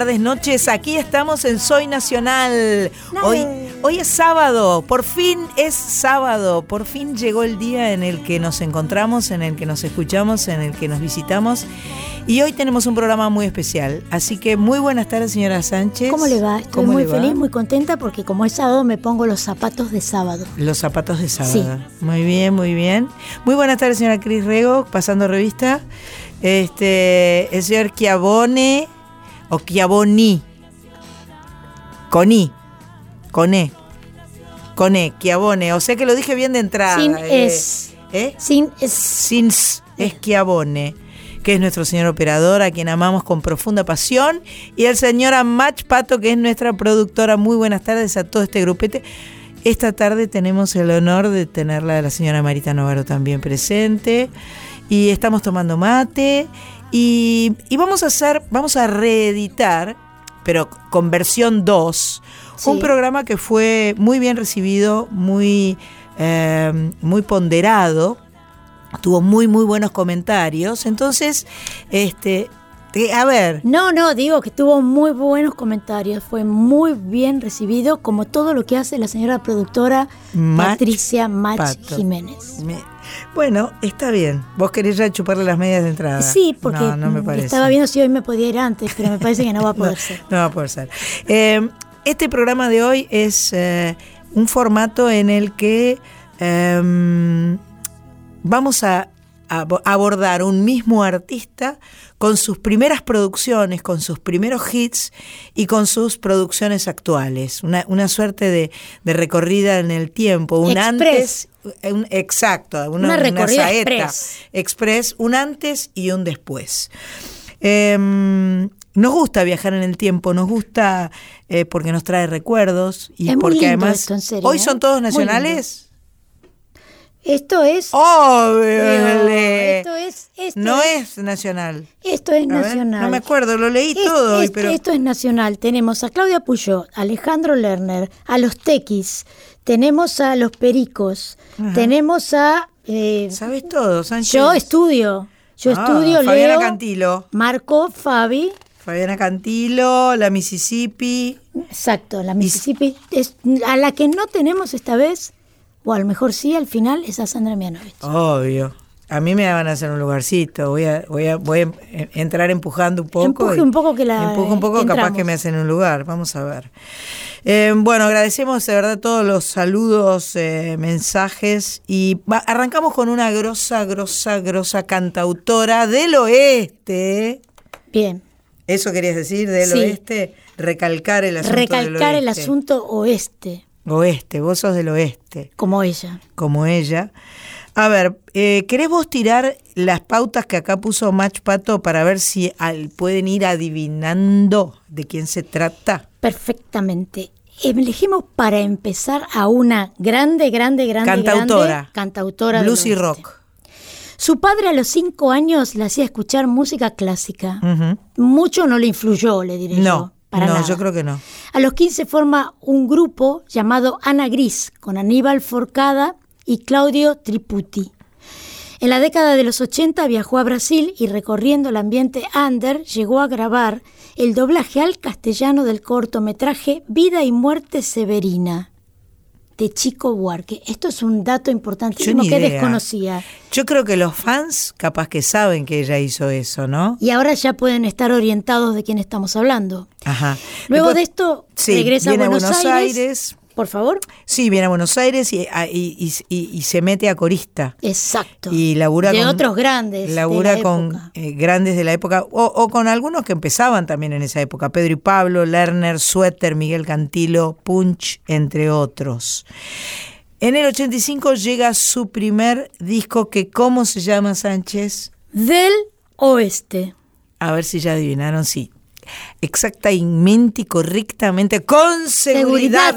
tardes, noches. Aquí estamos en Soy Nacional. Hoy, hoy es sábado, por fin es sábado, por fin llegó el día en el que nos encontramos, en el que nos escuchamos, en el que nos visitamos. Y hoy tenemos un programa muy especial. Así que muy buenas tardes, señora Sánchez. ¿Cómo le va? Estoy ¿Cómo muy va? feliz, muy contenta porque como es sábado me pongo los zapatos de sábado. Los zapatos de sábado. Muy bien, muy bien. Muy buenas tardes, señora Cris Rego, pasando revista. Este, el señor Chiavone o Chiavoni. Coni. Coné. Coné, Chiavone. O sea que lo dije bien de entrada. Sin eh. es. ¿Eh? Sin es. Sin s, es Chiavone, que es nuestro señor operador, a quien amamos con profunda pasión, y el señor Amach Pato, que es nuestra productora. Muy buenas tardes a todo este grupete. Esta tarde tenemos el honor de tenerla a la señora Marita Novaro también presente, y estamos tomando mate, y, y vamos a hacer, vamos a reeditar, pero con versión 2, un programa que fue muy bien recibido, muy, eh, muy ponderado, tuvo muy muy buenos comentarios. Entonces, este, eh, a ver, No, no, digo que tuvo muy buenos comentarios, fue muy bien recibido, como todo lo que hace la señora productora Mach Patricia Mach Pato. Jiménez. me- bueno, está bien. Vos querés ya chuparle las medias de entrada. Sí, porque no, no me parece. estaba viendo si hoy me podía ir antes, pero me parece que no va a poder ser. No va a poder ser. Eh, este programa de hoy es eh, un formato en el que eh, vamos a, a abo- abordar un mismo artista con sus primeras producciones, con sus primeros hits y con sus producciones actuales. Una, una suerte de, de recorrida en el tiempo, un Express. antes, un, exacto, una, Una recorrida saeta express. express, un antes y un después. Eh, nos gusta viajar en el tiempo, nos gusta eh, porque nos trae recuerdos y Es muy porque lindo además esto, en serio, hoy ¿eh? son todos Muy nacionales. Esto es. Obvio. Esto es. Esto no es, es nacional. Esto es ver, nacional. no me acuerdo, lo leí Es- todo hoy, es- pero Esto es nacional. Tenemos a Claudia Puyó, a Alejandro Lerner, a los Tequis, tenemos a los Pericos, Ajá. tenemos a. eh, sabes todo, Sánchez. yo estudio. Yo Ah, estudio, Fabiana leo. Cantilo. Marco, Fabi. Fabiana Cantilo, la Mississippi. Exacto, la Mississippi. es- a la que no tenemos esta vez, o a lo mejor sí al final, es a Sandra Mianovich. Obvio. A mí me van a hacer un lugarcito. Voy a, voy a, voy a entrar empujando un poco. Empuje un poco que la- Empujo un poco, capaz que me hacen un lugar. Vamos a ver. Eh, bueno, agradecemos de verdad todos los saludos, eh, mensajes. Y va- arrancamos con una grosa, grosa, grosa cantautora del oeste. Bien. ¿Eso querías decir? Del Sí. oeste. Recalcar el asunto. del Recalcar el oeste. asunto oeste, Oeste, vos sos del oeste. como ella. como ella. A ver, eh, ¿querés vos tirar las pautas que acá puso Match Pato para ver si al- pueden ir adivinando de quién se trata? Perfectamente. Elegimos para empezar a una grande, grande, grande, Cantautora. grande cantautora. del Blues y oeste. rock. Su padre a los cinco años le hacía escuchar música clásica. Mucho no le influyó, le diré yo. No, Para no, nada. yo creo que no. A los 15 forma un grupo llamado Ana Gris, con Aníbal Forcada y Claudio Triputi. En la década de los 80 viajó a Brasil y recorriendo el ambiente under llegó a grabar el doblaje al castellano del cortometraje Vida y Muerte Severina de Chico Buarque. Esto es un dato importantísimo que desconocía. Yo creo que los fans capaz que saben que ella hizo eso, ¿no? Y ahora ya pueden estar orientados de quién estamos hablando. Ajá. Luego Después- de esto, sí, regresa a viene Buenos, Aires. Aires. Por favor. Sí, viene a Buenos Aires y, a- y- y- y- y se mete a corista. Exacto. Y labura de con, otros grandes. de Labura la con época. eh, grandes de la época, o, o con algunos que empezaban también en esa época. Pedro y Pablo, Lerner, Suéter, Miguel Cantilo, Punch, entre otros. En el 85 llega su primer disco que, ¿cómo se llama Sánchez? Del oeste. A ver si ya adivinaron, sí. Exactamente y correctamente, con seguridad.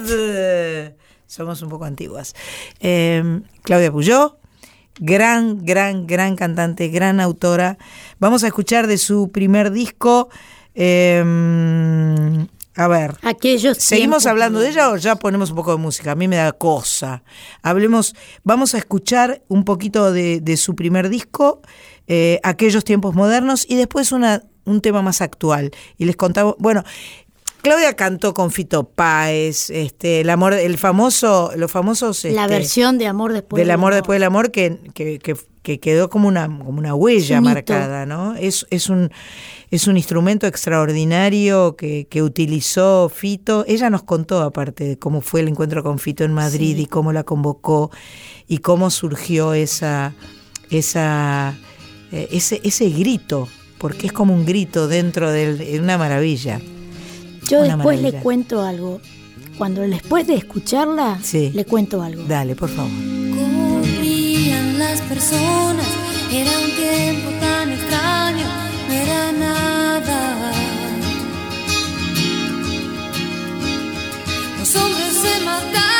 Somos un poco antiguas. Eh, Claudia Puyó, gran, gran, gran cantante, gran autora. Vamos a escuchar de su primer disco Em, a ver. Aquellos ¿Seguimos hablando de ella o ya ponemos un poco de música? A mí me da cosa. Hablemos, vamos a escuchar un poquito de, de su primer disco, eh, Aquellos tiempos modernos, y después una, un tema más actual. Y les contamos, bueno, Claudia cantó con Fito Páez, este, el amor, el famoso, los famosos La este, versión de Amor después del amor después del amor que, que, que- que quedó como una, como una huella Un marcada, ¿no? Es, es un es un instrumento extraordinario que, que utilizó Fito. Ella nos contó aparte de cómo fue el encuentro con Fito en Madrid y cómo la convocó y cómo surgió esa, esa eh, ese, ese grito, porque es como un grito dentro de una maravilla. Yo Una después maravilla. le cuento algo. Cuando después de escucharla, Sí. le cuento algo. Dale, por favor. Corrían las personas, era un tiempo tan extraño, no era nada. Los hombres se mataban,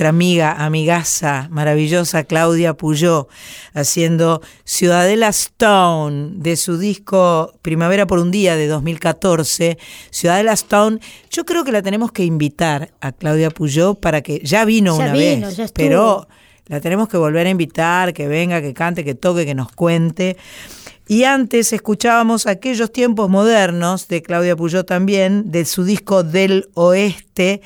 nuestra amiga, amigaza, maravillosa Claudia Puyó, haciendo Ciudadela Stone de su disco Primavera por un Día de 2014. Ciudadela Stone, yo creo que la tenemos que invitar a Claudia Puyó para que ya vino Ya una vino, vez, ya pero la tenemos que volver a invitar, que venga, que cante, que toque, que nos cuente. Y antes escuchábamos aquellos tiempos modernos de Claudia Puyó también, de su disco Del Oeste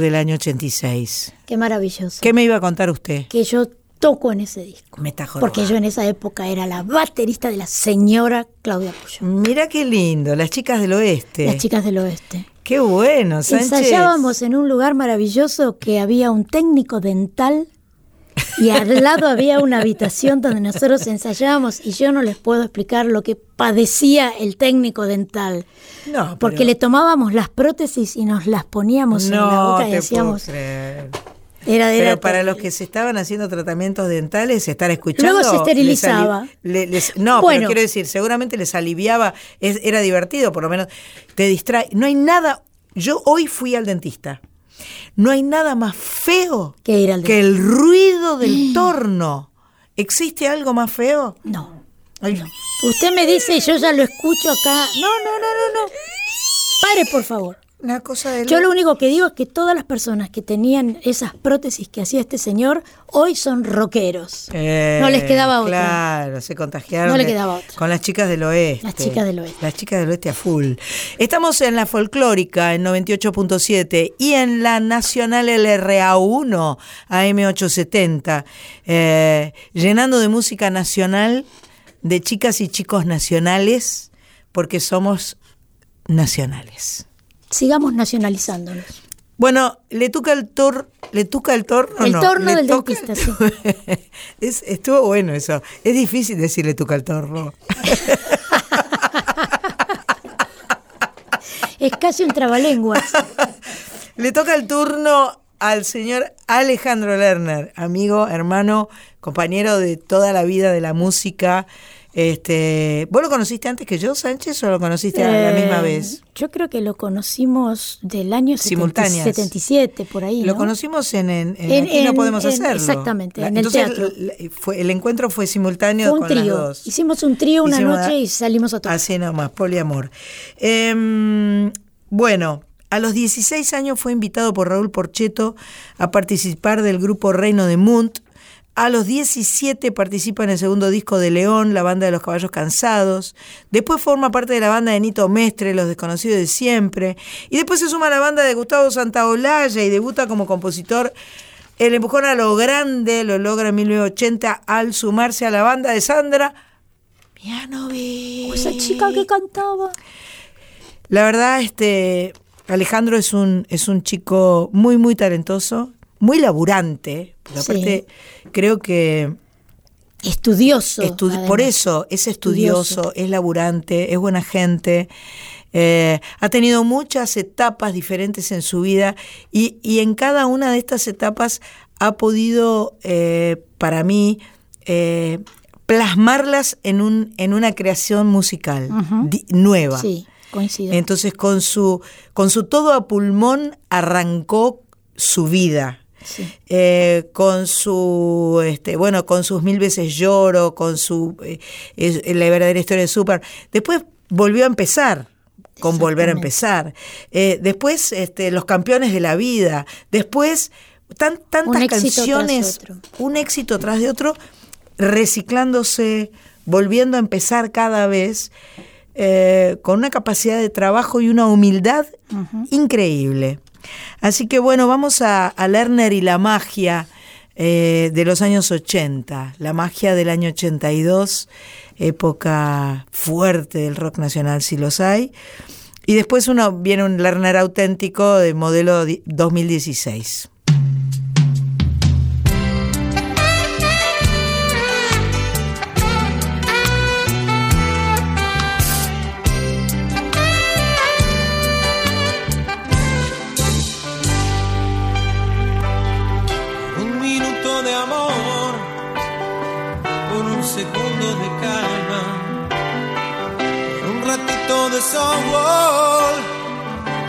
del año 86. Qué maravilloso. ¿Qué me iba a contar usted? Que yo toco en ese disco. Me está Porque yo en esa época era la baterista de la señora Claudia Puyo. Mira qué lindo, las chicas del oeste. Las chicas del oeste. Qué bueno, Sánchez. Ensayábamos en un lugar maravilloso que había un técnico dental y al lado había una habitación donde nosotros ensayábamos y yo no les puedo explicar lo que padecía el técnico dental. No, Porque pero- le tomábamos las prótesis y nos las poníamos en la boca y te hacíamos... puedo creer. Era, era Pero para los que se estaban haciendo tratamientos dentales, estar escuchando. Luego se esterilizaba. les- no, Bueno. pero quiero decir, seguramente les aliviaba, es- era divertido, por lo menos te distrae. No hay nada. Yo hoy fui al dentista. No hay nada más feo Que ir al que el ruido del torno. ¿Existe algo más feo? No. Ay, Usted me dice y yo ya lo escucho acá. No, no, no, no, no. Pare, por favor. Una cosa de Yo lo único que digo es que todas las personas que tenían esas prótesis que hacía este señor hoy son rockeros. Eh, no les quedaba otra. Claro, se contagiaron. No le quedaba otra. Con las chicas del oeste. Las chicas del oeste. Las chicas del oeste a full. Estamos en la folclórica en 98.7 y en la nacional LRA1 AM870, eh, llenando de música nacional, de chicas y chicos nacionales, porque somos nacionales. Sigamos nacionalizándonos. Bueno, le toca el tor, le toca el torno. El no, torno del dentista, sí. Es- estuvo bueno eso. Es difícil decirle toca el torno. Es casi un trabalenguas. Le toca el turno al señor Alejandro Lerner, amigo, hermano, compañero de toda la vida de la música. Este, ¿Vos lo conociste antes que yo, Sánchez, o lo conociste a la Eh, misma vez? Yo creo que lo conocimos del año 70 Simultáneas. 77, por ahí. Lo ¿no? conocimos en, en, en En- Aquí no podemos hacerlo. exactamente, en el entonces, teatro. l- fue- el encuentro fue simultáneo Fue un con las trío. dos. Hicimos un trío una Hicimos noche a- y salimos a tocar. Así nomás, poliamor. Em, bueno, a los 16 años fue invitado por Raúl Porcheto a participar del grupo Reino de Munt. A los 17 participa en el segundo disco de León, la banda de los caballos cansados. Después forma parte de la banda de Nito Mestre, Los Desconocidos de Siempre. Y después se suma a la banda de Gustavo Santaolalla y debuta como compositor. El empujón a lo grande lo logra en 1980 al sumarse a la banda de Sandra Mianovic. Esa chica que cantaba. La verdad, este Alejandro es un, es un chico muy, muy talentoso, muy laburante. porque Sí. aparte, creo que Estudioso. además. por eso es estudioso, es laburante, es buena gente. eh, ha tenido muchas etapas diferentes en su vida y, y en cada una de estas etapas ha podido, eh, para mí, eh, plasmarlas en, un, en una creación musical nueva. Sí, coincido. Entonces con su, con su todo a pulmón arrancó su vida. Sí. Eh, con su este bueno con sus mil veces lloro con su eh, es- la verdadera historia de Super. Después volvió a empezar con volver a empezar. Eh, después este los campeones de la vida. Después tan, tantas canciones un éxito tras de otro reciclándose volviendo a empezar cada vez eh, con una capacidad de trabajo y una humildad increíble. Así que bueno, vamos a, Lerner y la magia eh, de los años 80, la magia del año 82, época fuerte del rock nacional si los hay. Y después uno viene un Lerner auténtico de modelo di- 2016.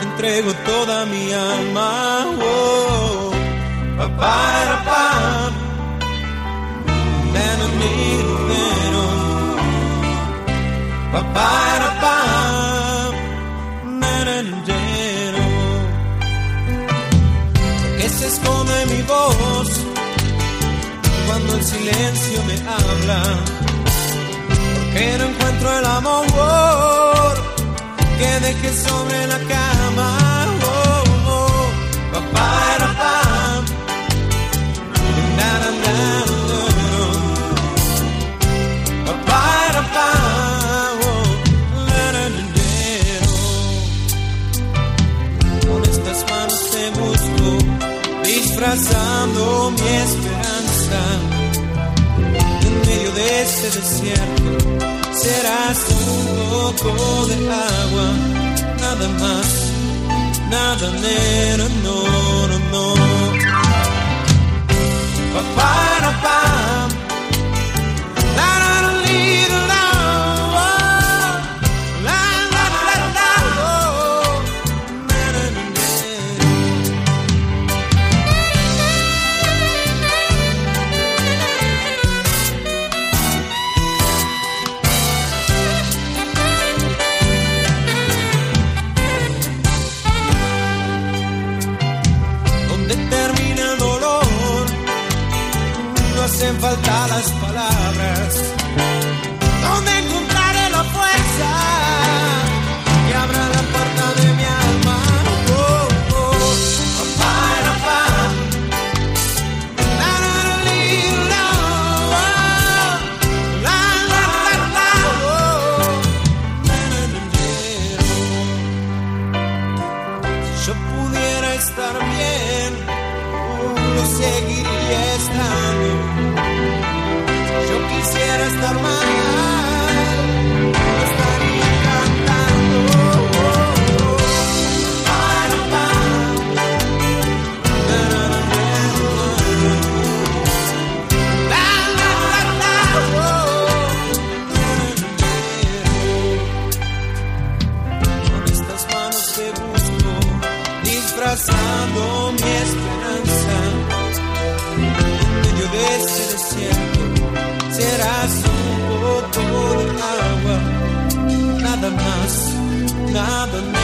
Entrego toda mi alma. oh. Pa-pa-ra-pam. Na-na-na-na-na. Que se esconde mi voz cuando el silencio me habla. Porque no encuentro el amor dejé sobre la cama. Oh, oh. Con estas manos te busco, disfrazando mi esperanza. En medio de este desierto serás un poco de agua, nada más, nada menos, no, no, no. Pa-pa-ra-pam. La-la-la-li-la-la. Nada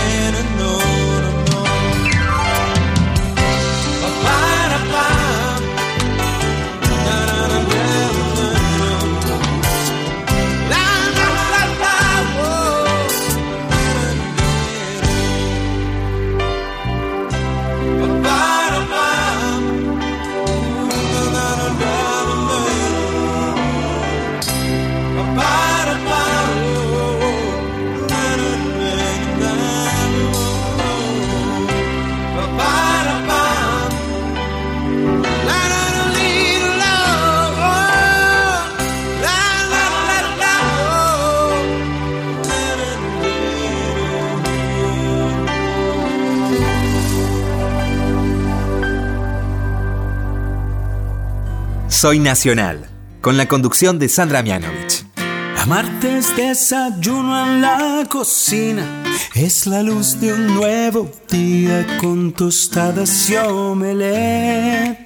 Soy Nacional, con la conducción de Sandra Mianovich. Amarte es desayuno en la cocina, es la luz de un nuevo día con tostadas y omelette.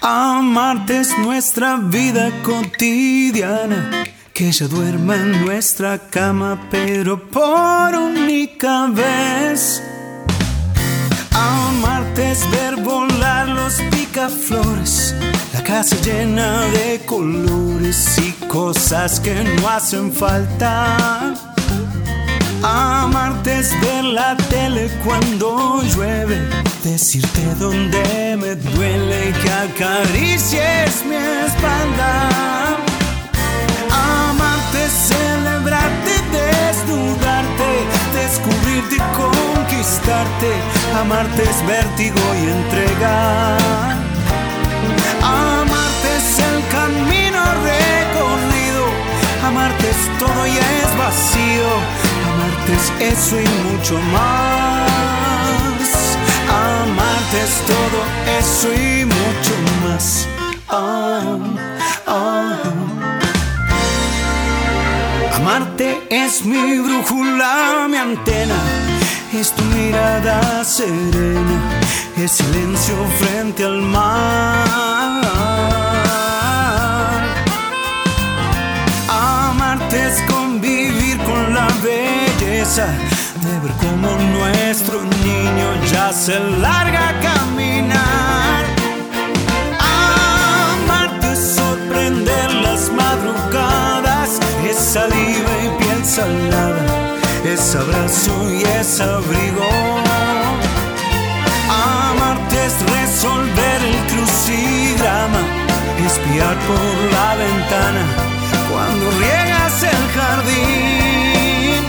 Amarte es nuestra vida cotidiana, que ella duerma en nuestra cama, pero por única vez. Es ver volar los picaflores, la casa llena de colores y cosas que no hacen falta. Amarte es ver la tele cuando llueve, decirte dónde me duele y que acaricies mi espalda. Amarte es celebrarte, desnudarte, descubrirte y conquistarte. Amarte es vértigo y entrega. Amarte es el camino recorrido. Amarte es todo y es vacío. Amarte es eso y mucho más. Amarte es todo eso y mucho más. Ah, ah. Amarte es mi brújula, mi antena, es tu mirada serena, es silencio frente al mar. Amarte es convivir con la belleza de ver cómo nuestro niño ya se larga a caminar. Es abrazo y es abrigo. Amarte es resolver el crucigrama, espiar por la ventana cuando riegas el jardín.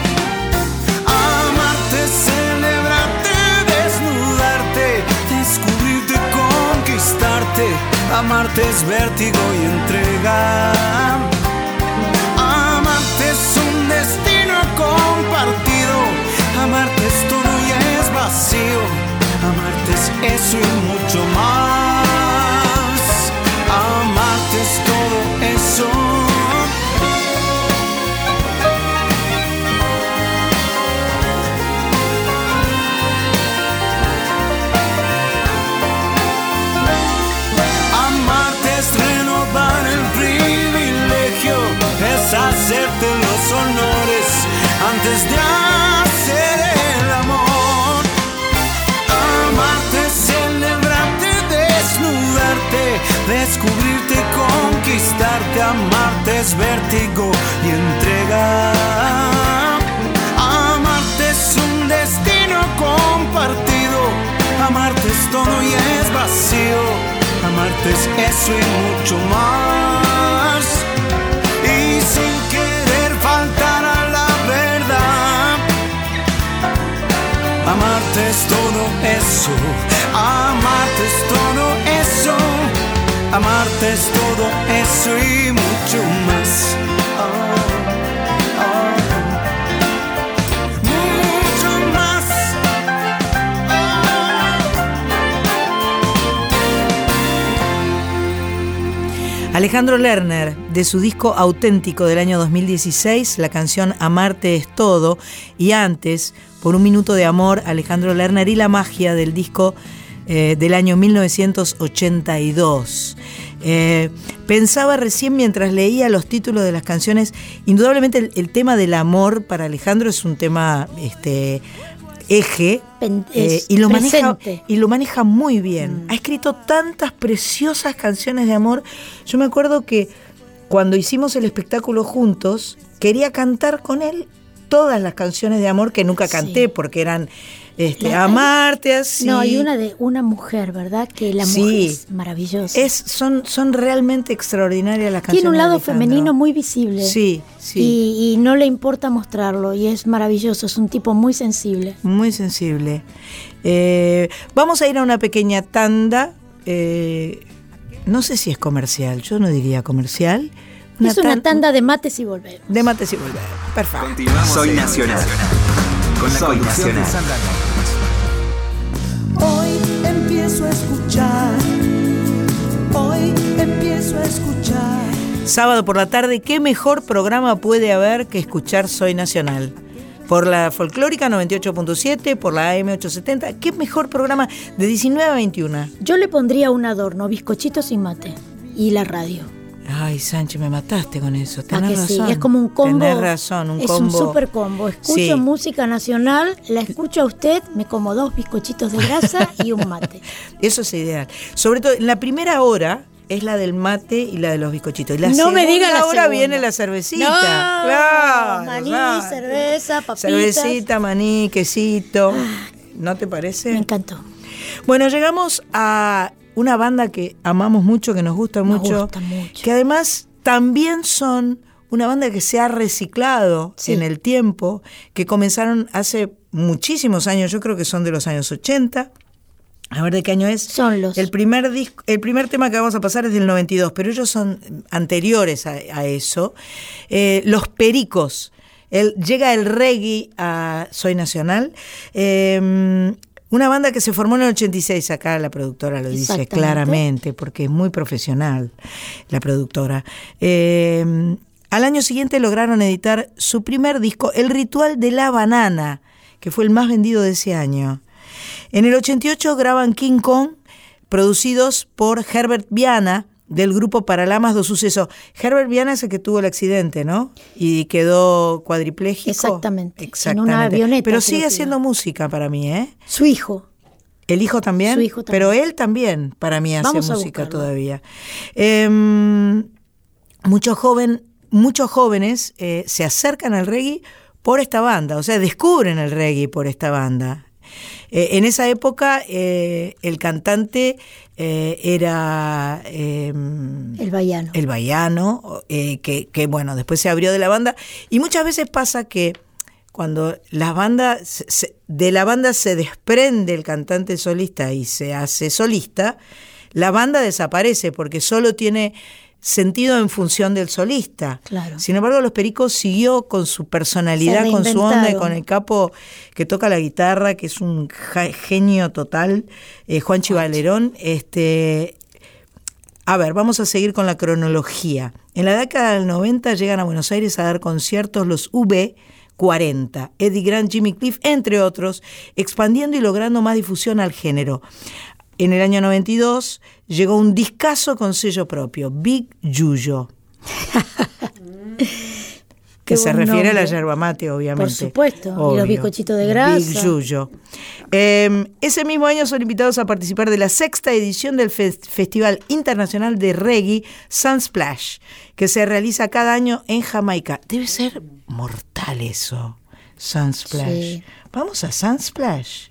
Amarte es celebrarte, desnudarte, descubrirte, conquistarte. Amarte es vértigo y entregar. Eso y mucho más. Amarte es vértigo y entrega. Amarte es un destino compartido. Amarte es todo y es vacío. Amarte es eso y mucho más. Y sin querer faltar a la verdad. Amarte es todo eso. Amarte es todo eso y mucho más. Ah, ah. Mucho más. Alejandro Lerner, de su disco auténtico del año 2016, la canción Amarte es todo, y antes, por un minuto de amor, Alejandro Lerner y la magia del disco eh, del año 1982. Eh, pensaba recién mientras leía los títulos de las canciones, indudablemente el, el tema del amor para Alejandro es un tema este, eje eh, y, lo maneja, y lo maneja muy bien. Ha escrito tantas preciosas canciones de amor. Yo me acuerdo que cuando hicimos el espectáculo juntos, quería cantar con él todas las canciones de amor que nunca Sí. canté porque eran este, La- Amarte así. No, hay una de una mujer, ¿verdad? Que la Sí. mujer es maravillosa. Es, son, son realmente extraordinarias las canciones. Tiene un lado femenino muy visible. Sí, sí. Y, y no le importa mostrarlo. Y es maravilloso. Es un tipo muy sensible. Muy sensible. Eh, vamos a ir a una pequeña tanda. eh, no sé si es comercial, yo no diría comercial. es una tan- tanda de mates y volver. de mates y volver. Perfecto. Soy Nacional. Con la conducción de escuchar. Hoy empiezo a escuchar. Sábado por la tarde, ¿qué mejor programa puede haber que escuchar Soy Nacional? Por la folclórica 98.7, por la AM870, ¿qué mejor programa de 19 a 21? Yo le pondría un adorno, bizcochitos y mate. Y la radio. Ay, Sánchez, me mataste con eso. ¿A Tenés que razón. sí? Es como un combo. Tenés razón, un es combo. un super combo. Escucho Sí. música nacional, la escucho a usted, me como dos bizcochitos de grasa y un mate. Eso es ideal. Sobre todo, en la primera hora es la del mate y la de los bizcochitos. Y la no me diga la hora segunda. viene la cervecita. No, claro. maní, claro. cerveza, papitas. Cervecita, maní, quesito. ¿No te Me parece? encantó. Bueno, llegamos a una banda que amamos mucho, que nos gusta Nos mucho. gusta mucho. Que además también son una banda que se ha reciclado Sí. en el tiempo, que comenzaron hace muchísimos años, yo creo que son de los años 80. A ver de qué año es. Son los. El primer, disco, el primer tema que vamos a pasar es del 92, pero ellos son anteriores a, a eso. Eh, los Pericos. El, llega el reggae a Soy Nacional. Eh, una banda que se formó en el 86, acá la productora lo dice claramente, porque es muy profesional la productora. Eh, al año siguiente lograron editar su primer disco, El Ritual de la Banana, que fue el más vendido de ese año. En el 88 graban King Kong, producidos por Herbert Viana, del grupo Paralamas do Suceso. Herbert Viana es el que tuvo el accidente, ¿no? Y quedó cuadripléjico. Exactamente, en Exactamente. una avioneta, Pero sigue haciendo música para mí, ¿eh? Su hijo. El hijo también. Su hijo también. Pero él también, para mí, hace Vamos música todavía. Em, muchos, joven, muchos jóvenes eh, se acercan al reggae por esta banda, o sea, descubren el reggae por esta banda. Eh, en esa época, eh, el cantante eh, era em, El Bayano. el Baiano, eh, que, que, bueno, después se abrió de la banda. Y muchas veces pasa que cuando la banda, se- se- de la banda se desprende el cantante solista y se hace solista, la banda desaparece porque solo tiene sentido en función del solista. Claro. Sin embargo, Los Pericos siguió con su personalidad, con su onda y con el capo que toca la guitarra, que es un genio total, eh, Juan Chivalerón. Este, a ver, vamos a seguir con la cronología. En la década del 90 llegan a Buenos Aires a dar conciertos los V40, Eddie Grant, Jimmy Cliff, entre otros, expandiendo y logrando más difusión al género. En el año 92 llegó un discazo con sello propio, Big Yuyo. que se refiere a la yerba mate, obviamente. Por supuesto, y los bizcochitos de Big grasa. Yuyo. Eh, ese mismo año son invitados a participar de la sexta edición del Fes- Festival Internacional de Reggae Sunsplash, que se realiza cada año en Jamaica. Debe ser mortal eso, Sunsplash. Sí. Vamos a Sunsplash.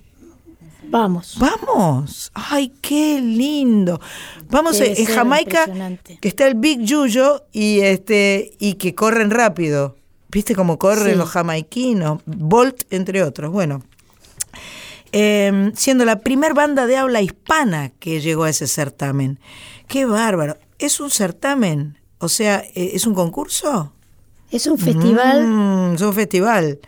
Vamos. Vamos. Ay, qué lindo. Vamos Debe eh, en Jamaica que está el Big Yuyo y este y que corren rápido. ¿Viste cómo corren Sí. los jamaiquinos? Bolt entre otros. Bueno, eh, siendo la primer banda de habla hispana que llegó a ese certamen. Qué bárbaro. ¿Es un certamen? O sea, eh, ¿es un concurso? Es un festival. Mm, es un festival.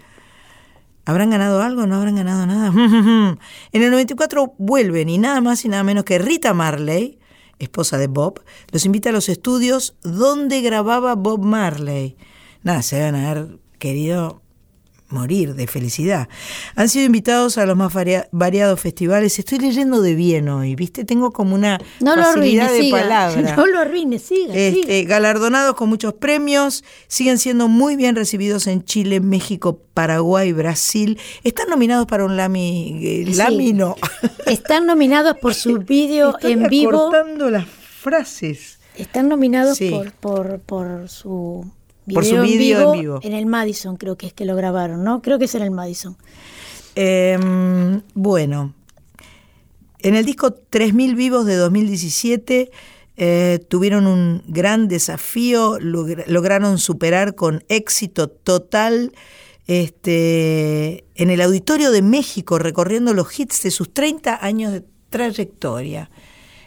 ¿Habrán ganado algo? ¿No habrán ganado nada? en el 94 vuelven y nada más y nada menos que Rita Marley, esposa de Bob, los invita a los estudios donde grababa Bob Marley. Nada, se deben haber querido morir de felicidad. Han sido invitados a los más varia- variados festivales. Estoy leyendo de bien hoy, ¿viste? Tengo como una No facilidad de siga. palabra. No lo arruines, siga, siga. Este, galardonados con muchos premios, siguen siendo muy bien recibidos en Chile, México, Paraguay, Brasil. Están nominados para un Lami, eh, Sí. Lami no. Están nominados por su vídeo en vivo. acortando las frases. Están nominados Sí. por, por, por su Por su en, video vivo en vivo. en el Madison, creo que es que lo grabaron, ¿no? Creo que es en el Madison. Em, bueno, en el disco 3000 vivos de 2017 eh, tuvieron un gran desafío, logra- lograron superar con éxito total este, en el Auditorio de México, recorriendo los hits de sus 30 años de trayectoria.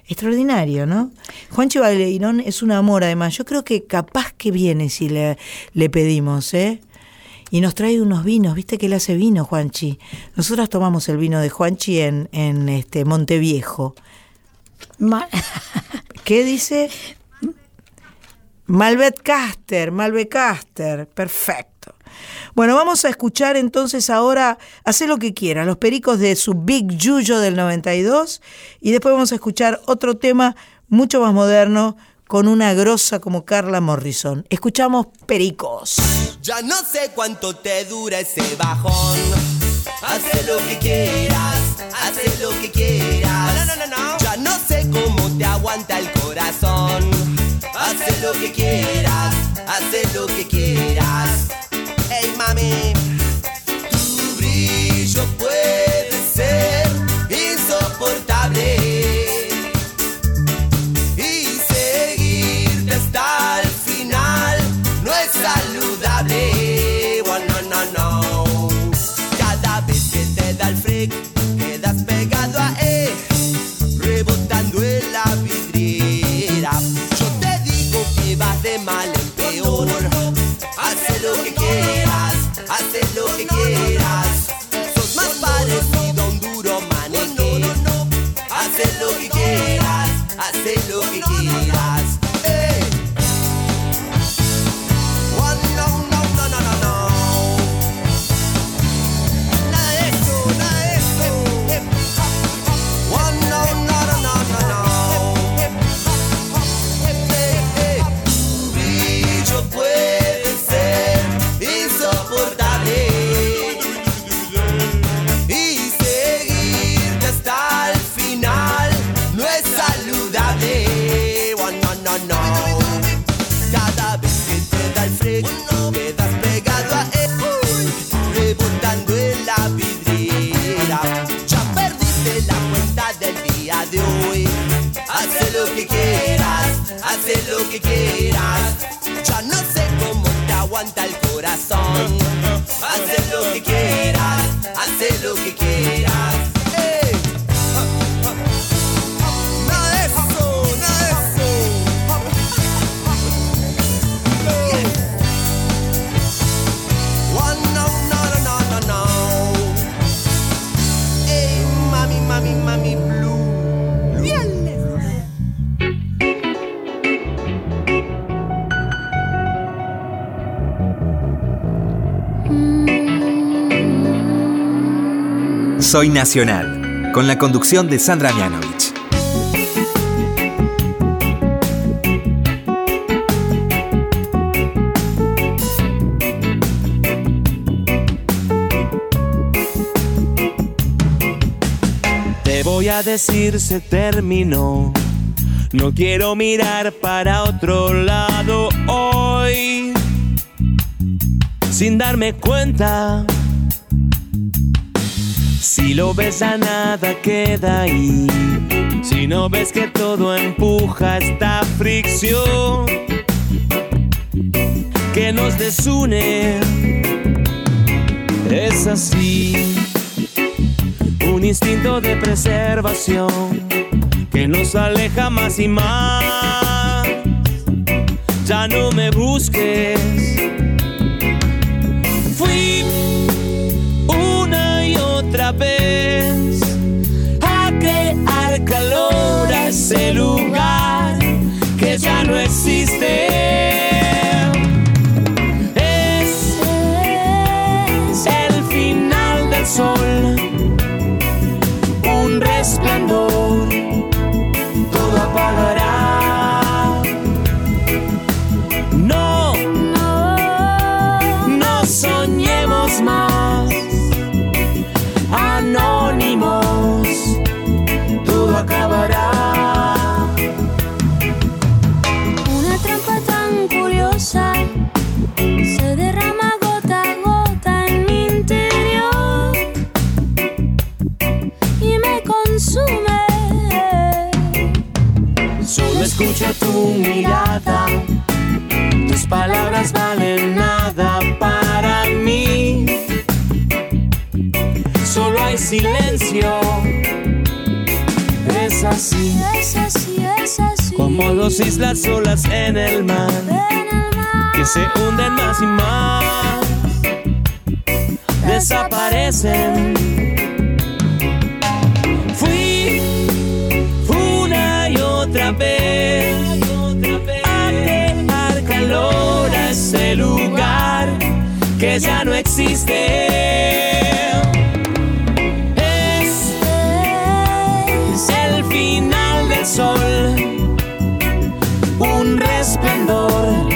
Extraordinario, ¿no? Juancho Baleirón es un amor, además. Yo creo que capaz que viene si le, le pedimos, ¿eh? Y nos trae unos vinos, viste que él hace vino, Juanchi. Nosotras tomamos el vino de Juanchi en, en este Monteviejo. Ma- ¿Qué dice? Malbec Caster, Malbec Caster, perfecto. Bueno, vamos a escuchar entonces ahora, hace lo que quiera, los pericos de su Big Yuyo del 92 y después vamos a escuchar otro tema mucho más moderno con una grosa como Carla Morrison. Escuchamos Pericos. Ya no sé cuánto te dura ese bajón. Haz lo que quieras, haz lo que quieras. No, no, no, no. Ya no sé cómo te aguanta el corazón. Haz lo que quieras, haz lo que quieras. mami. Haz lo que quieras. Ya no sé cómo te aguanta el corazón. Haz lo que quieras, Soy Nacional, con la conducción de Sandra Mianovich. Te voy a decir se terminó. No quiero mirar para otro lado hoy. Sin darme cuenta. Si lo ves a nada queda ahí. Si no ves que todo empuja esta fricción que nos desune. Es así un instinto de preservación que nos aleja más y más. Ya no me busques. Lugar que ya no existe. Es el final del sol así. Es así, es así. Como dos islas solas en el mar En el mar. que se hunden más y más, desaparecen. Fui una y otra vez a calor a ese lugar que ya no existe. Resplandor,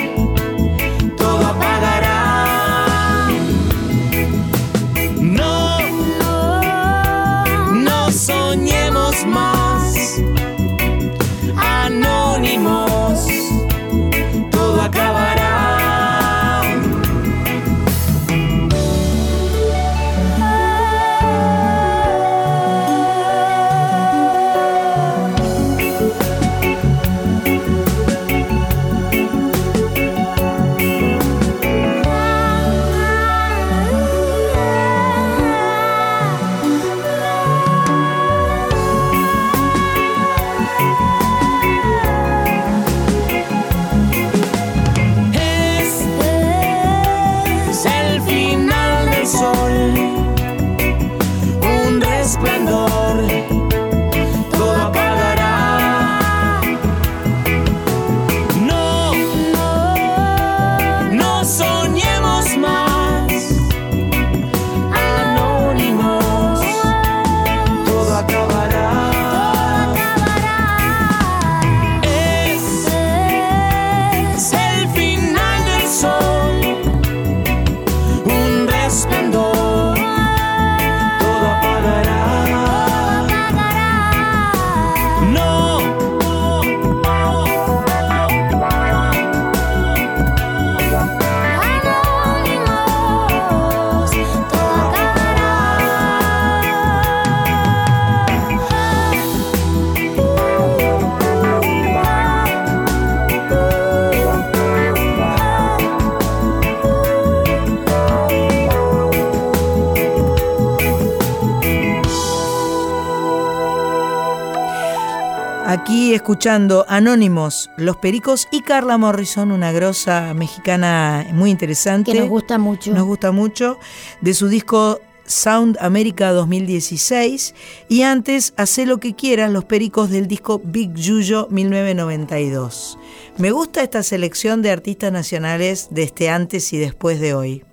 escuchando Anónimos, Los Pericos y Carla Morrison, una grosa mexicana muy interesante. Que nos gusta mucho. Nos gusta mucho. De su disco Sound America 2016. Y antes, Hacé lo que quieras, Los Pericos del disco Big Yuyo 1992. Me gusta esta selección de artistas nacionales de este antes y después de hoy.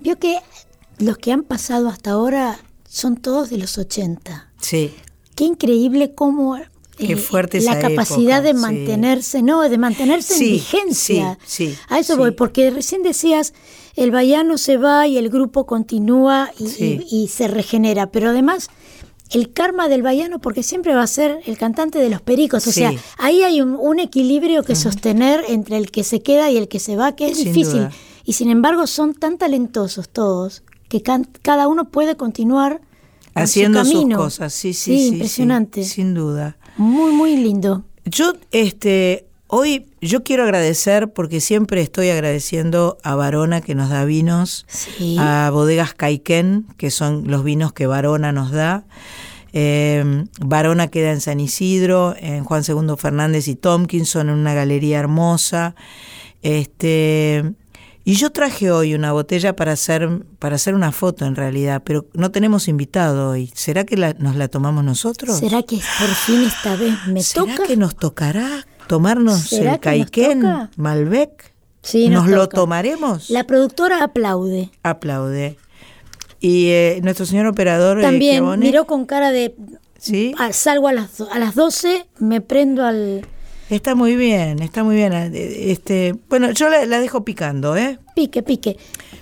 Vio que los que han pasado hasta ahora son todos de los 80. Sí. Qué increíble cómo Qué eh, fuerte la capacidad época, de sí. mantenerse, no, de mantenerse Sí, en vigencia. sí, sí, A eso voy, porque recién decías, el vallano se va y el grupo continúa y, Sí. y- y se regenera, pero además el karma del vallano, porque siempre va a ser el cantante de los pericos, o sea, ahí hay un, un equilibrio que sostener entre el que se queda y el que se va, que es Sin difícil. duda. Y sin embargo son tan talentosos todos que can- cada uno puede continuar con Haciendo su sus camino. cosas, sí, sí, sí. impresionante. sí, sin duda. Muy, muy lindo. Yo, este, hoy yo quiero agradecer porque siempre estoy agradeciendo a Varona que nos da vinos, Sí. a Bodegas Caiquén, que son los vinos que Varona nos da. Eh, Varona queda en San Isidro, en Juan II Fernández y Tompkinson, en una galería hermosa. Este, y yo traje hoy una botella para hacer, para hacer una foto en realidad, pero no tenemos invitado hoy. ¿Será que la- nos la tomamos nosotros? ¿Será que por fin esta vez me ¿Será toca? que nos tocará tomarnos ¿Será el Caiquén? Malbec? Sí, ¿Nos, nos lo tomaremos? La productora aplaude. Aplaude. Y eh, nuestro señor operador eh, También miró con cara de ¿sí? ah, salgo a las, a las 12, me prendo al Está muy bien, está muy bien. Este, bueno, yo la, la dejo picando, ¿eh? pique, pique.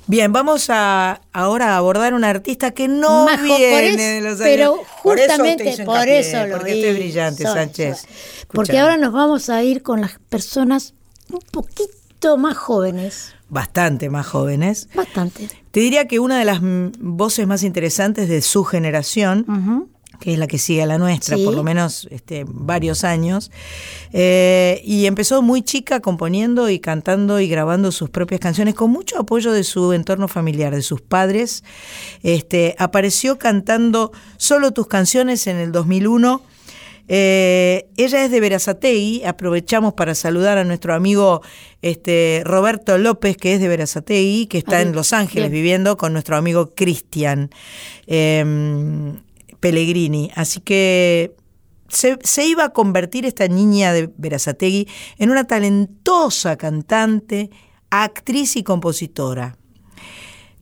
Bien, vamos a ahora a abordar una artista que no Majo, por viene eso- de los pero años. Por eso justamente te hice por hincapié, eso lo Porque esto es hizo, brillante, eso. Sánchez. Porque ahora nos vamos a ir con las personas un poquito más jóvenes. Bastante más jóvenes. Bastante. Te diría que una de las voces más interesantes de su generación. Que es la que sigue a la nuestra, Sí. por lo menos este, varios años, eh, y empezó muy chica componiendo y cantando y grabando sus propias canciones con mucho apoyo de su entorno familiar, de sus padres. Este, apareció cantando solo tus canciones en el 2001. Eh, ella es de Verazategui, aprovechamos para saludar a nuestro amigo este, Roberto López, que es de Verazategui, que está en. Los Ángeles Bien. viviendo con nuestro amigo Cristian eh, Pellegrini. Así que se, se iba a convertir esta niña de Verazategui en una talentosa cantante, actriz y compositora.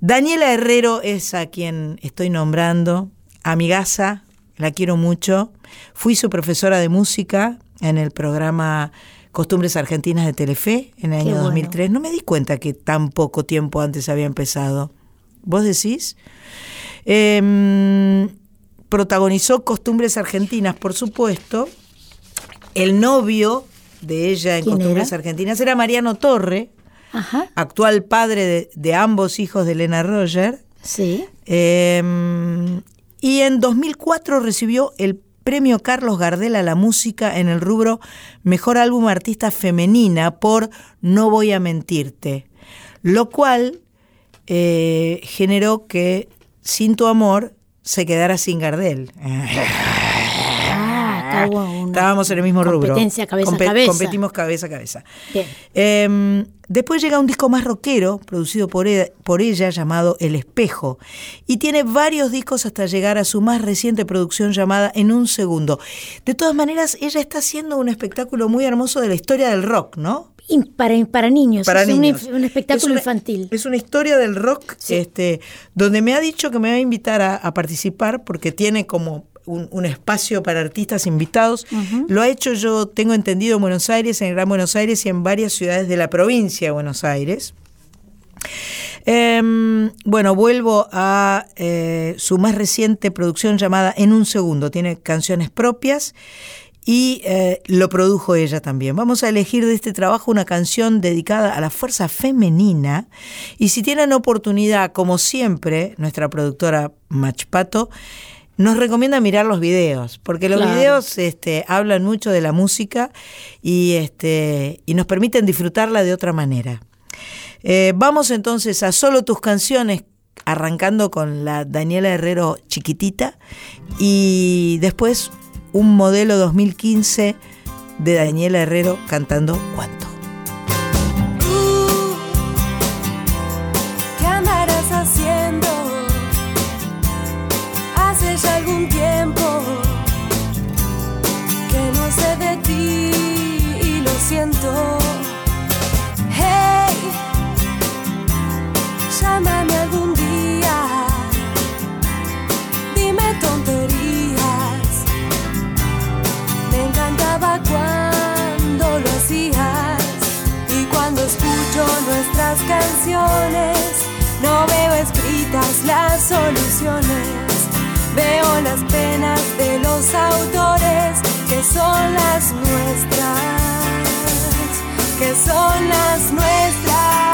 Daniela Herrero es a quien estoy nombrando, amigaza, la quiero mucho. Fui su profesora de música en el programa Costumbres Argentinas de Telefe en el Qué año bueno. 2003. No me di cuenta que tan poco tiempo antes había empezado. ¿Vos decís? Em, protagonizó Costumbres Argentinas, por supuesto. El novio de ella en ¿Quién Costumbres era? Argentinas era Mariano Torre, Ajá. actual padre de, de ambos hijos de Elena Roger. Sí. Eh, y en 2004 recibió el premio Carlos Gardel a la música en el rubro Mejor Álbum Artista Femenina por No Voy a Mentirte, lo cual eh, generó que Sin Tu Amor se quedara sin Gardel. Ah, Estábamos en el mismo rubro. Competencia cabeza Compe- cabeza. Competimos cabeza a cabeza. Bien. Eh, después llega un disco más rockero, producido por ella, llamado El Espejo. Y tiene varios discos hasta llegar a su más reciente producción llamada En un Segundo. De todas maneras, ella está haciendo un espectáculo muy hermoso de la historia del rock, ¿no? Para, para niños. Para es un niños. inf- Un, espectáculo Es una- infantil. Es una historia del rock, este, donde me ha dicho que me va a invitar a, a participar porque tiene como un, un espacio para artistas invitados. Lo ha hecho yo, tengo entendido, en Buenos Aires, en Gran Buenos Aires y en varias ciudades de la provincia de Buenos Aires. Em, bueno, vuelvo a eh, su más reciente producción llamada En un segundo. Tiene canciones propias y eh, lo produjo ella también. Vamos a elegir de este trabajo una canción dedicada a la fuerza femenina y si tienen oportunidad, como siempre, nuestra productora Machpato nos recomienda mirar los videos, porque los Claro. videos este, hablan mucho de la música y, este, y nos permiten disfrutarla de otra manera. Eh, vamos entonces a solo tus canciones, arrancando con la Daniela Herrero chiquitita y después un modelo 2015 de Daniela Herrero cantando Cuánto. canciones, no veo escritas las soluciones, veo las penas de los autores que son las nuestras, que son las nuestras.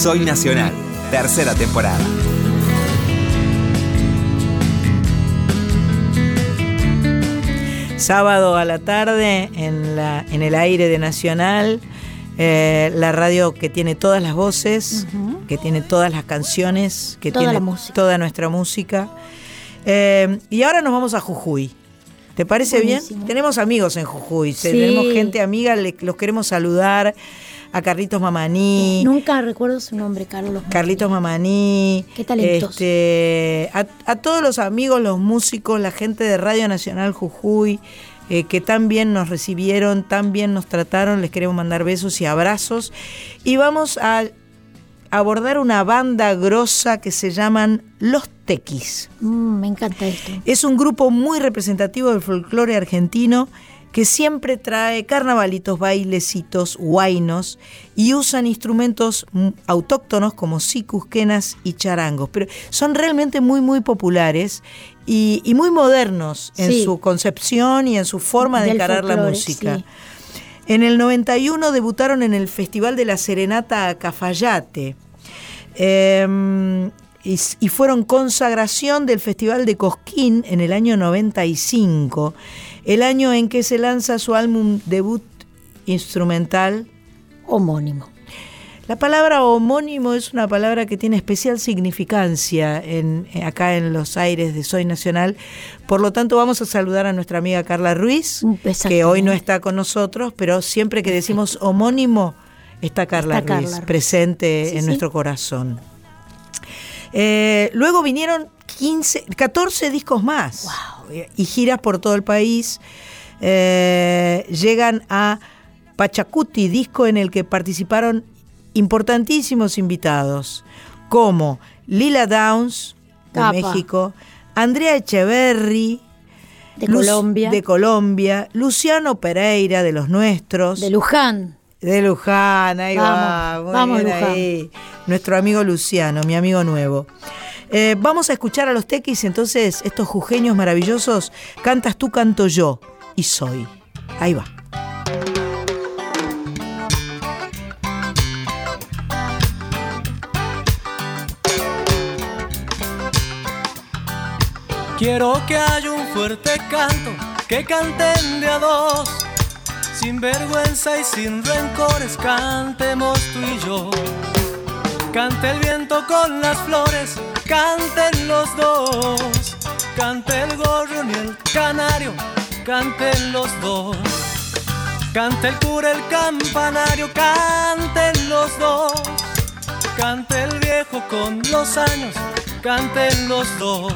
Soy Nacional, tercera temporada. Sábado a la tarde en, la, en el aire de Nacional, eh, la radio que tiene todas las voces, que tiene todas las canciones, que Toda tiene la música. toda nuestra música. Eh, y ahora nos vamos a Jujuy. ¿Te parece Buenísimo. bien? Tenemos amigos en Jujuy, Sí. tenemos gente amiga, le- los queremos saludar. A Carlitos Mamaní. Nunca recuerdo su nombre, Carlos. Carlitos Mamaní. Qué talentoso. Este, a, a todos los amigos, los músicos, la gente de Radio Nacional Jujuy, eh, que tan bien nos recibieron, tan bien nos trataron, les queremos mandar besos y abrazos. Y vamos a abordar una banda grosa que se llaman Los Tequis. Mm, me encanta esto. Es un grupo muy representativo del folclore argentino que siempre trae carnavalitos, bailecitos, guainos y usan instrumentos autóctonos como sicus, quenas y charangos. Pero son realmente muy, muy populares y, y muy modernos en Sí. su concepción y en su forma de Del encarar la música. sí. En el 91 debutaron en el Festival de la Serenata a Cafayate. Eh, s- y fueron consagración del Festival de Cosquín en el año 95, el año en que se lanza su álbum debut instrumental. Homónimo. La palabra homónimo es una palabra que tiene especial significancia en, eh, acá en los aires de Soy Nacional. Por lo tanto, vamos a saludar a nuestra amiga Carla Ruiz, que hoy no está con nosotros, pero siempre que decimos homónimo, está Carla Está Ruiz Carla Ruiz. presente Sí, en sí. nuestro corazón. Eh, luego vinieron 15, 14 discos más y giras por todo el país. Eh, llegan a Pachacuti, disco en el que participaron importantísimos invitados, como Lila Downs, de Capa. México, Andrea Echeverry, De Colombia. de Colombia, Luciano Pereira, de los nuestros. De Luján. De Luján, ahí va. Vamos, muy vamos, bien Luján. ahí. Nuestro amigo Luciano, mi amigo nuevo. Eh, vamos a escuchar a los tequis, entonces, estos jujeños maravillosos. Cantas tú, canto yo, y soy. Ahí va. Quiero que haya un fuerte canto, que canten de a dos. Sin vergüenza y sin rencores, cantemos tú y yo. Cante el viento con las flores, canten los dos. Cante el gorrión y el canario, canten los dos. Cante el cura, el campanario, canten los dos. Cante el viejo con los años, canten los dos.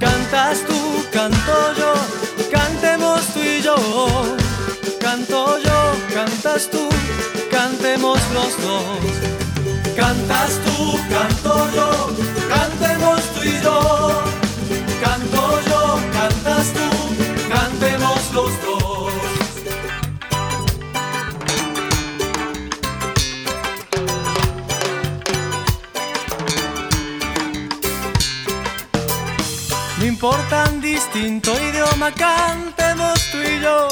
Cantas tú, canto yo, cantemos tú y yo. Canto yo, cantas tú, cantemos los dos. Cantas tú, canto yo, cantemos tú y yo. Canto yo, cantas tú, cantemos los dos. No importan distinto idioma, cantemos tú y yo.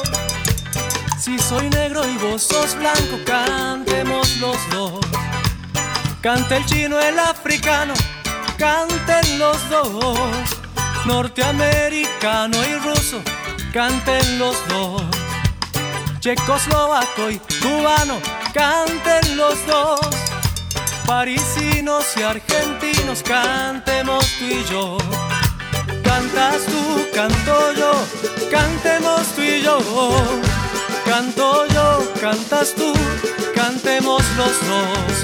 Si soy negro y vos sos blanco, cantemos los dos. Canta el chino, el africano, canten los dos. Norteamericano y ruso, canten los dos. Checoslovaco y cubano, canten los dos. Parisinos y argentinos, cantemos tú y yo. Cantas tú, canto yo, cantemos tú y yo. Canto yo, cantas tú, cantemos los dos.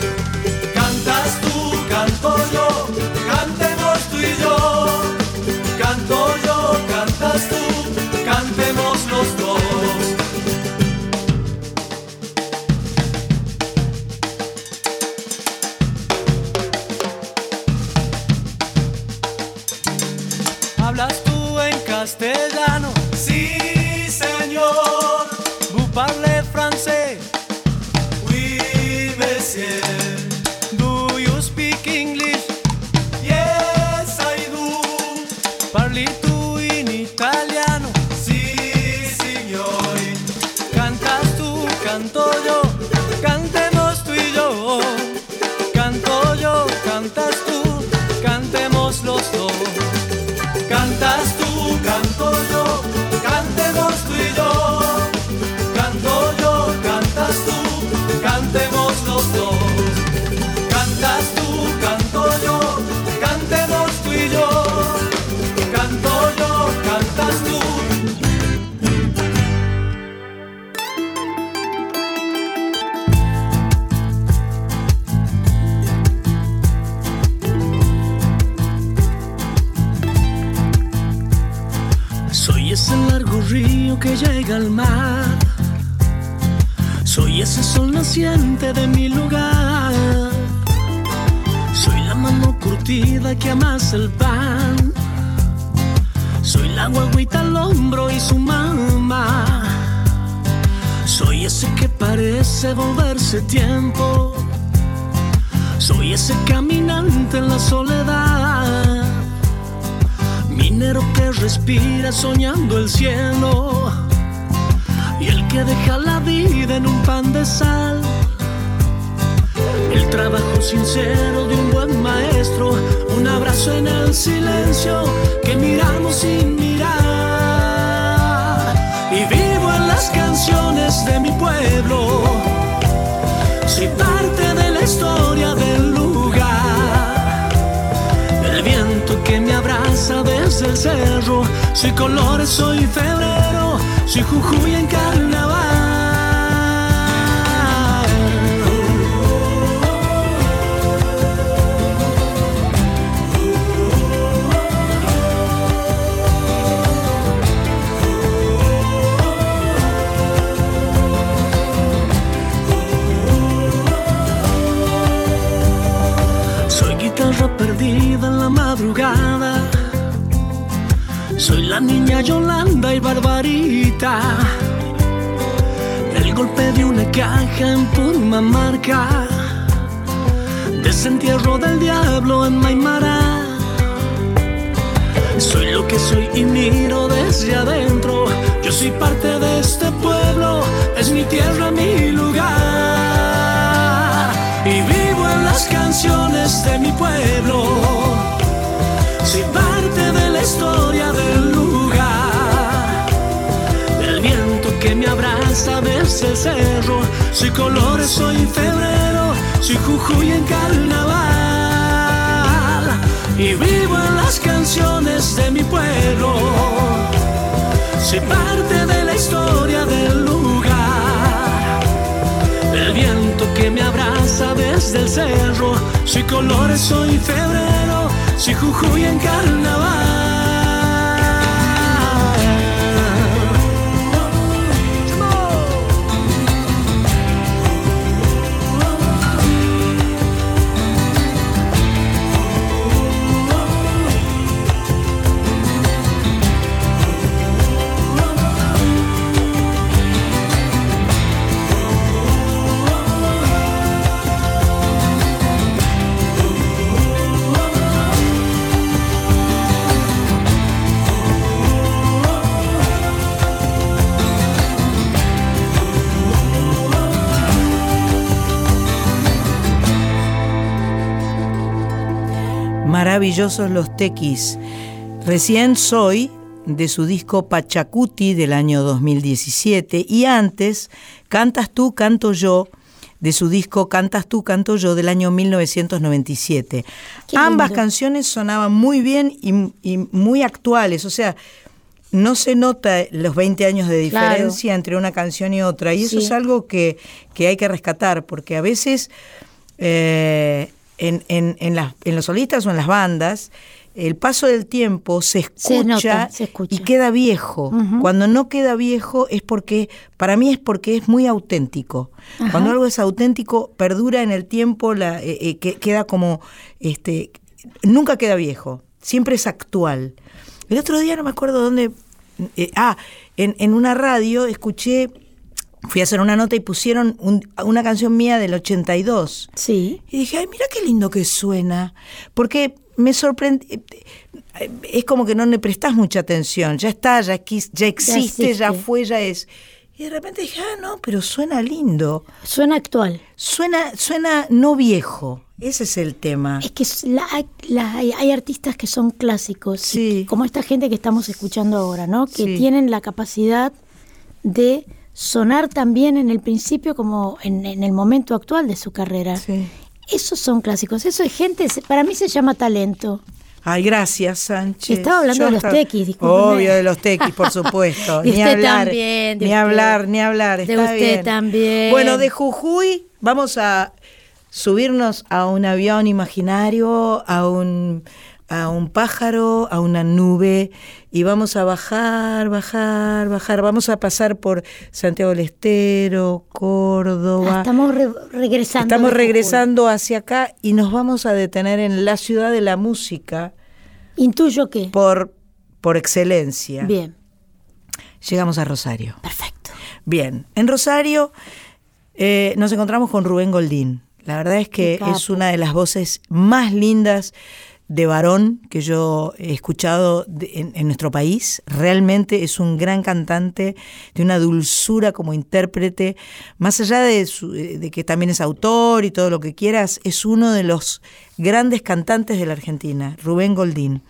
Cantas tú, canto yo, cantemos tú y yo. Canto yo, cantas tú, cantemos los dos. ¿Hablas tú en castellano? Sí, señor. ¿Vous parlez français? Oui, monsieur. Soy ese sol naciente de mi lugar. Soy la mano curtida que amasa el pan. Soy la guaguita al hombro y su mamá. Soy ese que parece volverse tiempo. Soy ese caminante en la soledad. Minero que respira soñando el cielo. Que deja la vida en un pan de sal. El trabajo sincero de un buen maestro. Un abrazo en el silencio que miramos sin mirar. Y vivo en las canciones de mi pueblo. Soy parte de la historia del lugar. El viento que me abraza desde el cerro. Soy colores, soy febrero. Soy Jujuy en carnaval. En la madrugada. Soy la niña Yolanda y Barbarita. El golpe de una caja en Purmamarca. Desentierro del diablo en Maimara. Soy lo que soy y miro desde adentro. Yo soy parte de este pueblo. Es mi tierra, mi las canciones de mi pueblo. Soy parte de la historia del lugar. Del viento que me abraza desde el cerro. Soy colores, soy febrero. Soy Jujuy en carnaval. Y vivo en las canciones de mi pueblo. Soy parte de Soy colores, soy febrero. Soy Jujuy en carnaval. Maravillosos los tequis. Recién soy de su disco Pachacuti del año 2017 y antes Cantas tú, canto yo de su disco Cantas tú, canto yo del año 1997. Qué Ambas lindo. canciones sonaban muy bien y, y muy actuales, o sea, no se nota los 20 años de Claro. diferencia entre una canción y otra y eso Sí. es algo que, que hay que rescatar porque a veces eh, en, en, en, las, en los solistas o en las bandas, el paso del tiempo se Se escucha, nota, se escucha. y queda viejo. Cuando no queda viejo es porque, para mí es porque es muy auténtico. Ajá. Cuando algo es auténtico, perdura en el tiempo, la, eh, eh, que, queda como, este, nunca queda viejo, siempre es actual. El otro día no me acuerdo dónde, eh, ah, en, en una radio escuché, fui a hacer una nota y pusieron un- una canción mía del 82. Sí. Y dije, ay, mira qué lindo que suena. Porque me sorprende. Es como que no le prestás mucha atención. Ya está, ya, ya existe, ya, existe. fue, ya es. Y de repente dije, ah, no, pero suena lindo. Suena actual. Suena, suena no viejo. Ese es el tema. Es que la- la- hay, hay artistas que son clásicos, Sí. como esta gente que estamos escuchando ahora, ¿no? Que Sí. tienen la capacidad de sonar también en el principio como en, en el momento actual de su carrera. Sí. Esos son clásicos. Eso es gente, para mí se llama talento. Ay, gracias, Sánchez. Estaba hablando Yo de los estaba- tequis, discúlpeme. Obvio, de los tequis, por supuesto. Ni usted hablar, también, ni usted. hablar, ni hablar. De usted bien. también. Bueno, de Jujuy vamos a subirnos a un avión imaginario, a un a un pájaro, a una nube, y vamos a bajar, bajar, bajar. Vamos a pasar por Santiago del Estero, Córdoba. Ah, Estamos re- regresando. Estamos Jujuy. regresando hacia acá y nos vamos a detener en la ciudad de la música ¿Intuyo qué? por, por excelencia. Bien. Llegamos a Rosario. Perfecto. Bien, en Rosario eh, nos encontramos con Rubén Goldín. La verdad es que es una de las voces más lindas de varón que yo he escuchado de- en, en nuestro país. Realmente es un gran cantante, de una dulzura como intérprete. Más allá de, su- de que también es autor y todo lo que quieras, es uno de los grandes cantantes de la Argentina, Rubén Goldín.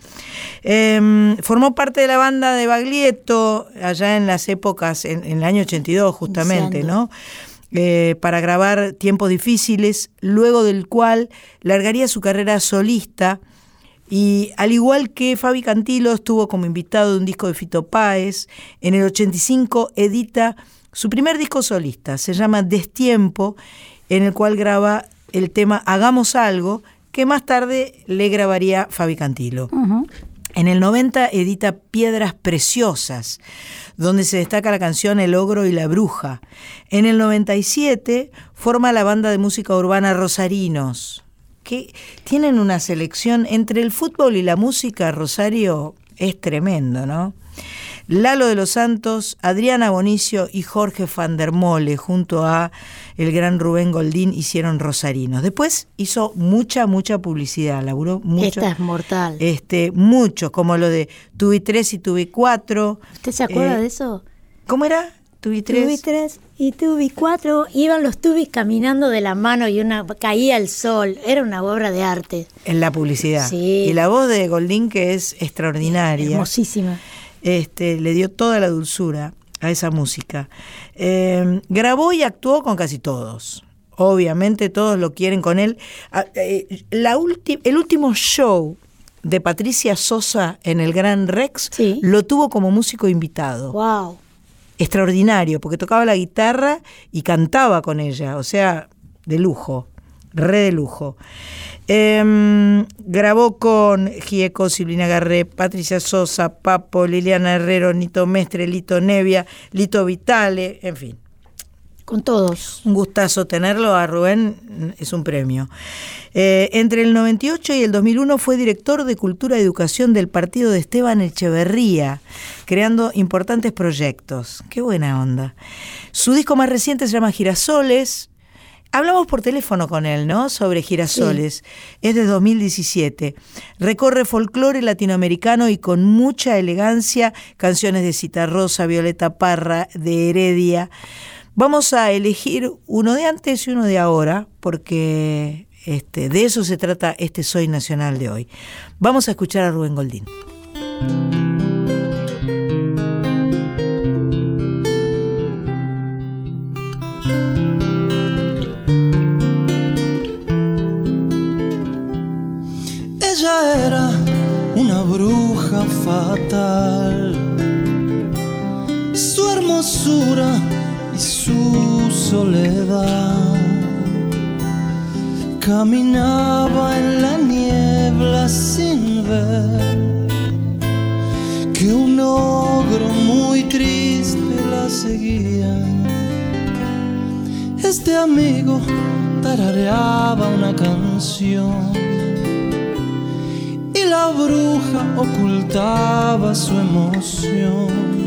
Em, formó parte de la banda de Baglietto allá en las épocas, en, en el año 82 justamente, Iniciando. ¿no? Eh, para grabar Tiempos Difíciles, luego del cual largaría su carrera solista y al igual que Fabi Cantilo estuvo como invitado de un disco de Fito Páez, en el 85 edita su primer disco solista, se llama Destiempo, en el cual graba el tema Hagamos algo, que más tarde le grabaría Fabi Cantilo. En el 90 edita Piedras Preciosas, donde se destaca la canción El Ogro y la Bruja. En el 97 forma la banda de música urbana Rosarinos, que tienen una selección entre el fútbol y la música, Rosario, es tremendo, ¿no? Lalo de los Santos, Adriana Bonicio y Jorge van der Mole, junto a el gran Rubén Goldín, hicieron Rosarinos. Después hizo mucha, mucha publicidad, laburó mucho. Esta es mortal. Este, mucho, como lo de Tubi 3 y Tubi 4. ¿Usted se acuerda Eh, de eso? ¿Cómo era? Tubi 3. Tubi 3 y Tubi 4 iban los tubis caminando de la mano y una caía el sol. Era una obra de arte. En la publicidad. Sí. Y la voz de Goldín, que es extraordinaria. Hermosísima. este, le dio toda la dulzura a esa música. Eh, grabó y actuó con casi todos. Obviamente todos lo quieren con él. Ah, eh, la el último show de Patricia Sosa en el Gran Rex lo tuvo como músico invitado. Wow. Extraordinario, porque tocaba la guitarra y cantaba con ella, o sea, de lujo, re de lujo. Em, grabó con Gieco, Silvina Garré, Patricia Sosa, Papo, Liliana Herrero, Nito Mestre, Lito Nevia, Lito Vitale, en fin. Con todos. Un gustazo tenerlo a Rubén, es un premio. Eh, entre el 98 y el 2001 fue director de Cultura y Educación del partido de Esteban Echeverría, creando importantes proyectos. Qué buena onda. Su disco más reciente se llama Girasoles. Hablamos por teléfono con él, ¿no? Sobre Girasoles. Es de 2017. Recorre folclore latinoamericano y con mucha elegancia canciones de Citarrosa, Violeta Parra, de Heredia. Vamos a elegir uno de antes y uno de ahora, porque este, de eso se trata este Soy Nacional de hoy. Vamos a escuchar a Rubén Goldín. Ella era una bruja fatal. Su hermosura su soledad. Caminaba en la niebla sin ver que un ogro muy triste la seguía. Este amigo tarareaba una canción y la bruja ocultaba su emoción.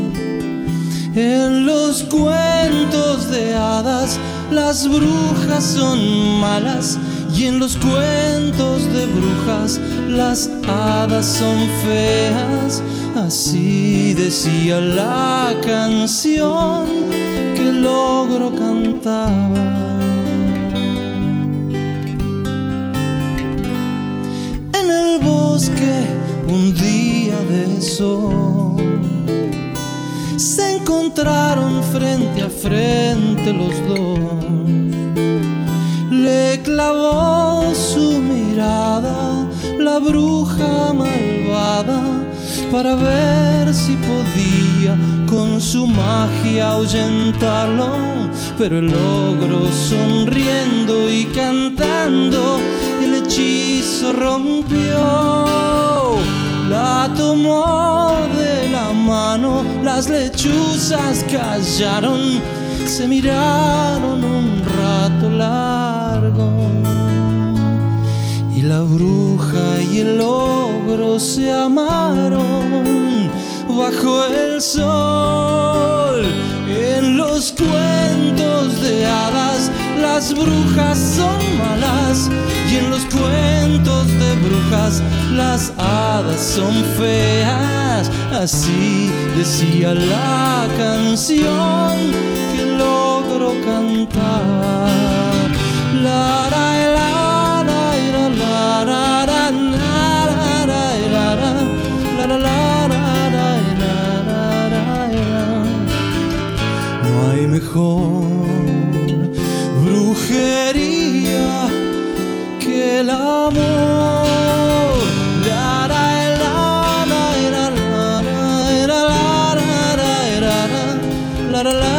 En los cuentos de hadas las brujas son malas y en los cuentos de brujas las hadas son feas. Así decía la canción que el ogro cantaba. en el bosque un día de sol. Se encontraron frente a frente los dos. Le clavó su mirada la bruja malvada para ver si podía con su magia ahuyentarlo. Pero el ogro sonriendo y cantando el hechizo rompió. Tomó de la mano, las lechuzas callaron, se miraron un rato largo. Y la bruja y el ogro se amaron bajo el sol. En los cuentos de hadas las brujas son malas y en los cuentos de brujas las hadas son feas. Así decía la canción que logro cantar. La, la, la, la, la, la, la, la. No hay mejor la, la, la,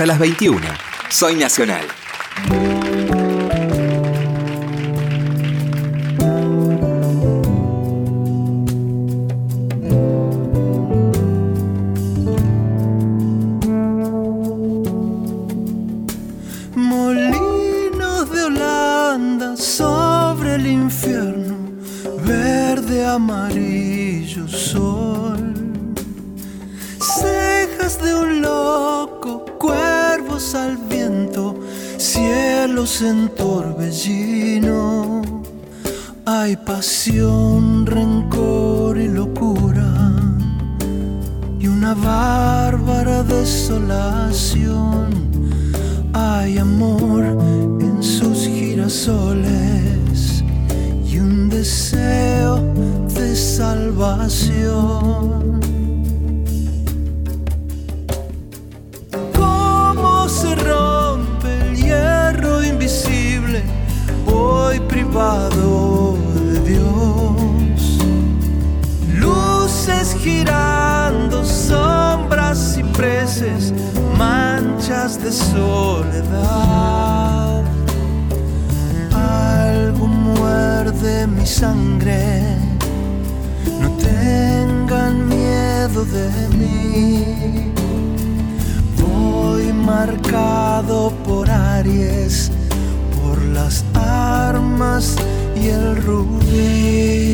Hasta las 21. Soy Nacional. Girasoles y un deseo de salvación. ¿Cómo se rompe el hierro invisible hoy privado de Dios? Luces girando, sombras y preces, manchas de soledad. Sangre, no tengan miedo de mí. Voy marcado por Aries, por las armas y el rubí.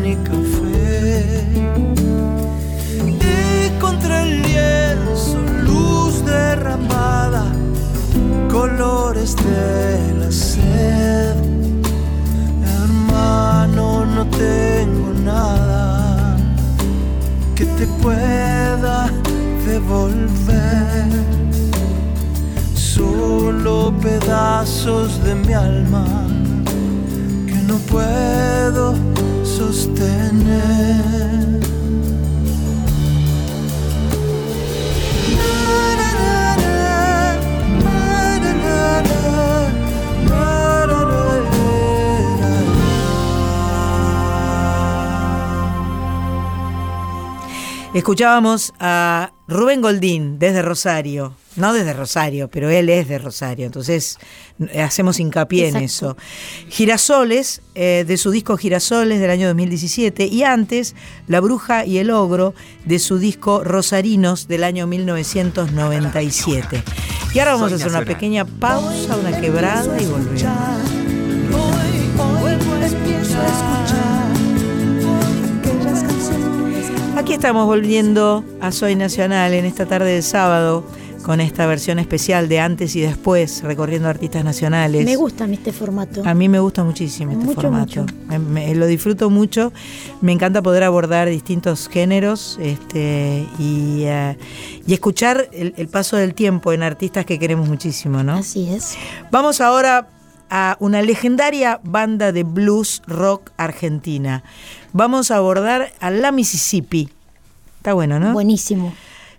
Pan café. Y contra el lienzo, luz derramada, colores de la sed. Hermano, no tengo nada que te pueda devolver solo pedazos de mi alma que no puedo Escuchábamos a Rubén Goldín desde Rosario, no desde Rosario, pero él es de Rosario, entonces eh, hacemos hincapié en eso. Girasoles, eh, de su disco Girasoles del año 2017, y antes La Bruja y el Ogro, de su disco Rosarinos del año 1997. Y ahora vamos Soy a hacer una pequeña pausa, una quebrada y volvemos. Aquí estamos volviendo a Soy Nacional en esta tarde de sábado con esta versión especial de antes y después, recorriendo artistas nacionales. Me gusta este formato. A mí me gusta muchísimo este Mucho, formato. mucho. Me- me- lo disfruto mucho. Me encanta poder abordar distintos géneros este, y, eh, y escuchar el, el paso del tiempo en artistas que queremos muchísimo, ¿no? Así es. Vamos ahora a una legendaria banda de blues rock argentina. Vamos a abordar a la Mississippi. Está bueno, ¿no? Buenísimo.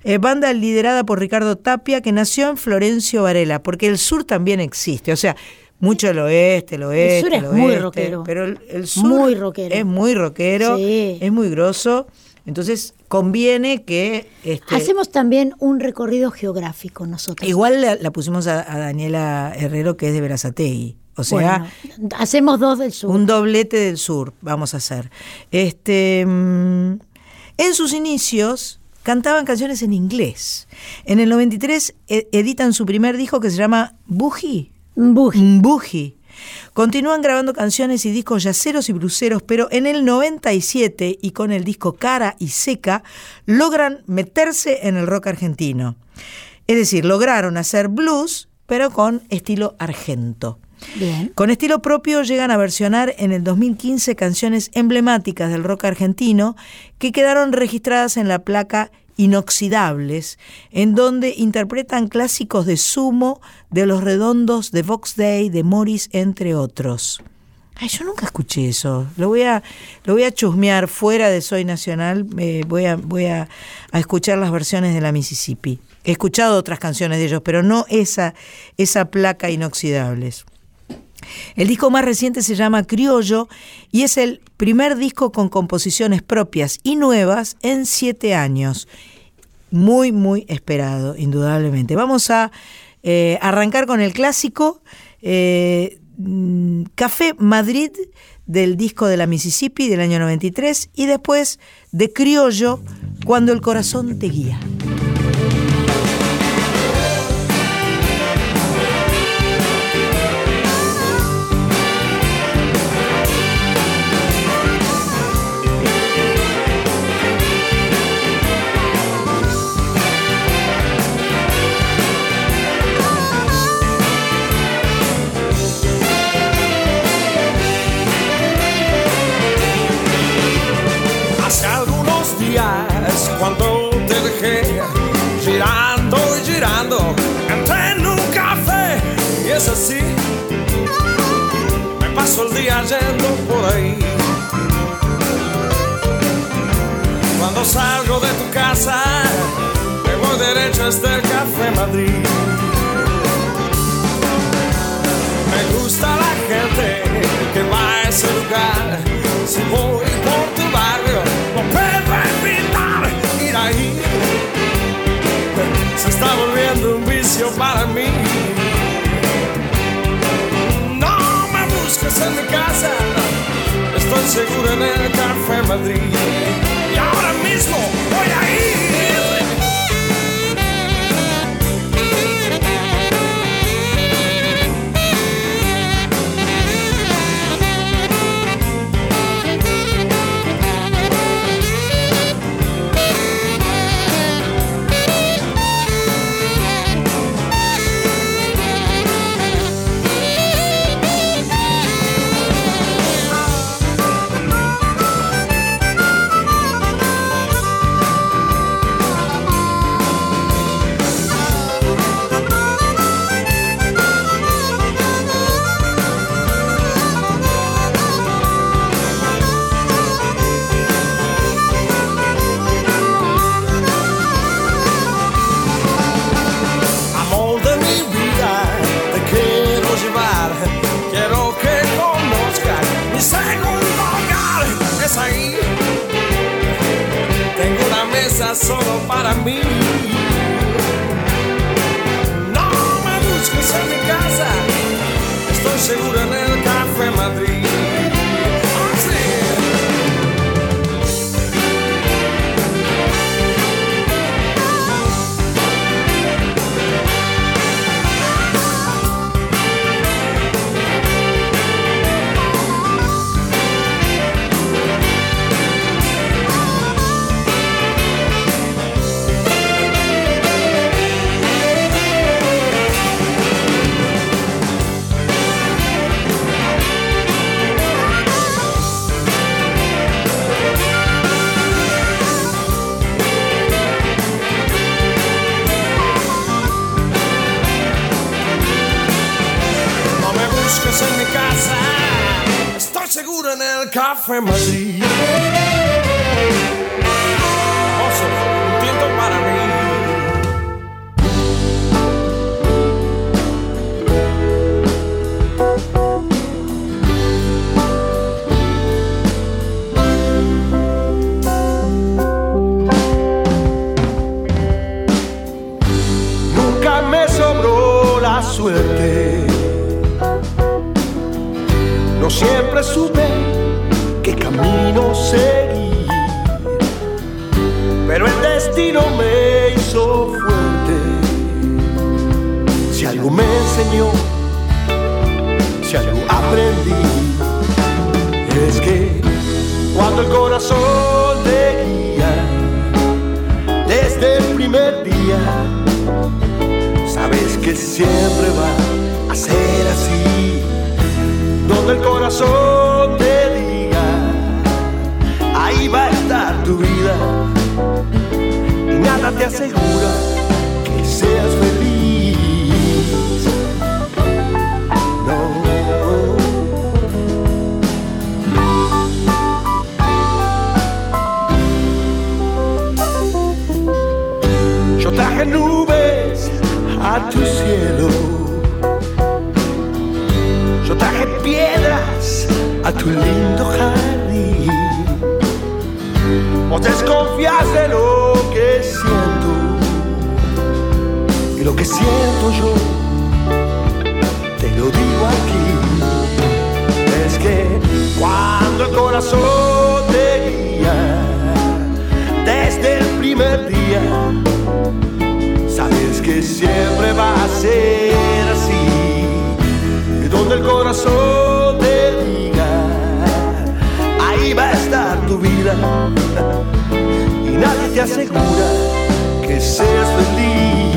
Eh, banda liderada por Ricardo Tapia, que nació en Florencio Varela, porque el sur también existe. O sea, mucho el oeste, el oeste. sur es el muy rockero. Pero el, el sur Muy rockero. es muy rockero, Sí. es muy grosso. Entonces, conviene que. Este, Hacemos también un recorrido geográfico nosotros. Igual la, la pusimos a, a Daniela Herrero, que es de Verazategui. O sea, Bueno, hacemos dos del sur. un doblete del sur vamos a hacer. Este, mm, en sus inicios cantaban canciones en inglés. En el 93 e- editan su primer disco que se llama Boogie. Boogie. Boogie. Continúan grabando canciones y discos yaceros y bruceros, pero en el 97 y con el disco Cara y Seca logran meterse en el rock argentino. Es decir, lograron hacer blues, pero con estilo argento. Bien. Con estilo propio llegan a versionar en el 2015 canciones emblemáticas del rock argentino que quedaron registradas en la placa Inoxidables, en donde interpretan clásicos de Sumo, de Los Redondos, de Vox Day, de Morris, entre otros. Ay, yo nunca escuché eso. Lo voy a, lo voy a chusmear fuera de Soy Nacional. eh, voy a, voy a, a escuchar las versiones de la Mississippi. He escuchado otras canciones de ellos, pero no esa, esa placa Inoxidables. El disco más reciente se llama Criollo y es el primer disco con composiciones propias y nuevas en siete años. Muy, muy esperado, indudablemente. Vamos a eh, arrancar con el clásico eh, mm, Café Madrid del disco de la Mississippi del año 93 y después de Criollo Cuando el corazón te guía. Voy derecho hasta el Café Madrid. Me gusta la gente que va a ese lugar. Si voy por tu barrio, no puedo evitar ir ahí. Se está volviendo un vicio para mí. No me busques en mi casa, estoy seguro en el Café Madrid. Y ahora mismo voy a. siempre va a ser así. Y donde el corazón te diga, ahí va a estar tu vida. Y nadie te asegura que seas feliz.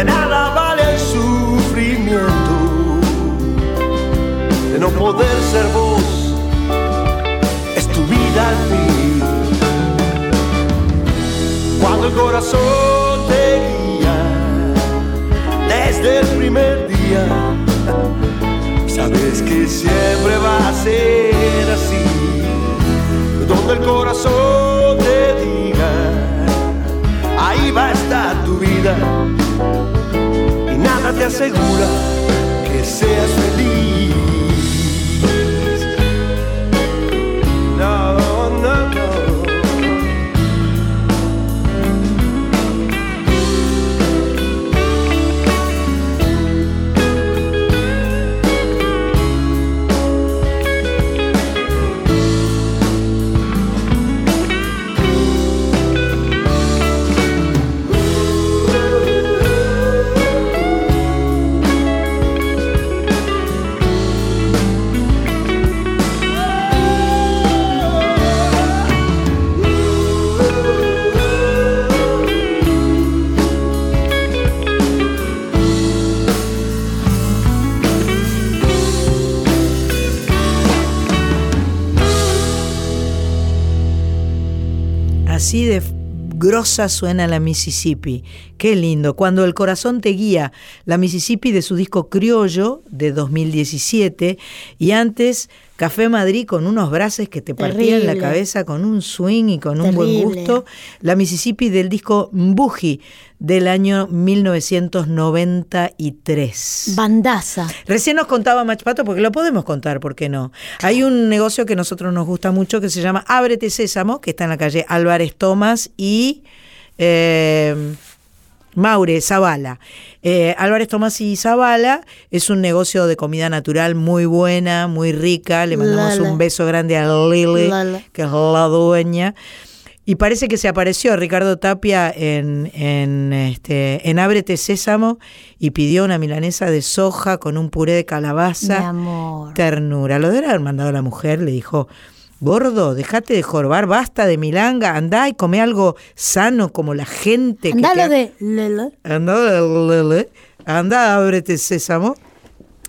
De nada vale el sufrimiento de no poder ser vos. Es tu vida al fin. Cuando el corazón te guía desde el primer día. Sabes que siempre va a ser así. Donde el corazón te diga, ahí va a estar tu vida. Te asegura que seas feliz. No, no. Suena la Mississippi. Qué lindo. Cuando el corazón te guía, la Mississippi de su disco Criollo de 2017 y antes Café Madrid con unos braces que te partían la cabeza con un swing y con un buen gusto. La Mississippi del disco Mbuji del año 1993. Bandaza. Recién nos contaba Machpato, porque lo podemos contar, ¿por qué no? Hay un negocio que a nosotros nos gusta mucho que se llama Ábrete Sésamo, que está en la calle Álvarez Tomás y eh, Maure Zavala. Eh, Álvarez Tomás y Zavala es un negocio de comida natural muy buena, muy rica. Le mandamos Lala. un beso grande a Lili, Lala. que es la dueña. Y parece que se apareció Ricardo Tapia en, en, este, en Ábrete Sésamo y pidió una milanesa de soja con un puré de calabaza. Mi amor. Ternura. Lo debe haber mandado la mujer, le dijo, gordo, dejate de jorbar, basta de milanga, andá y come algo sano como la gente. que te Andalo ha- de Lele. Lele, anda, ábrete sésamo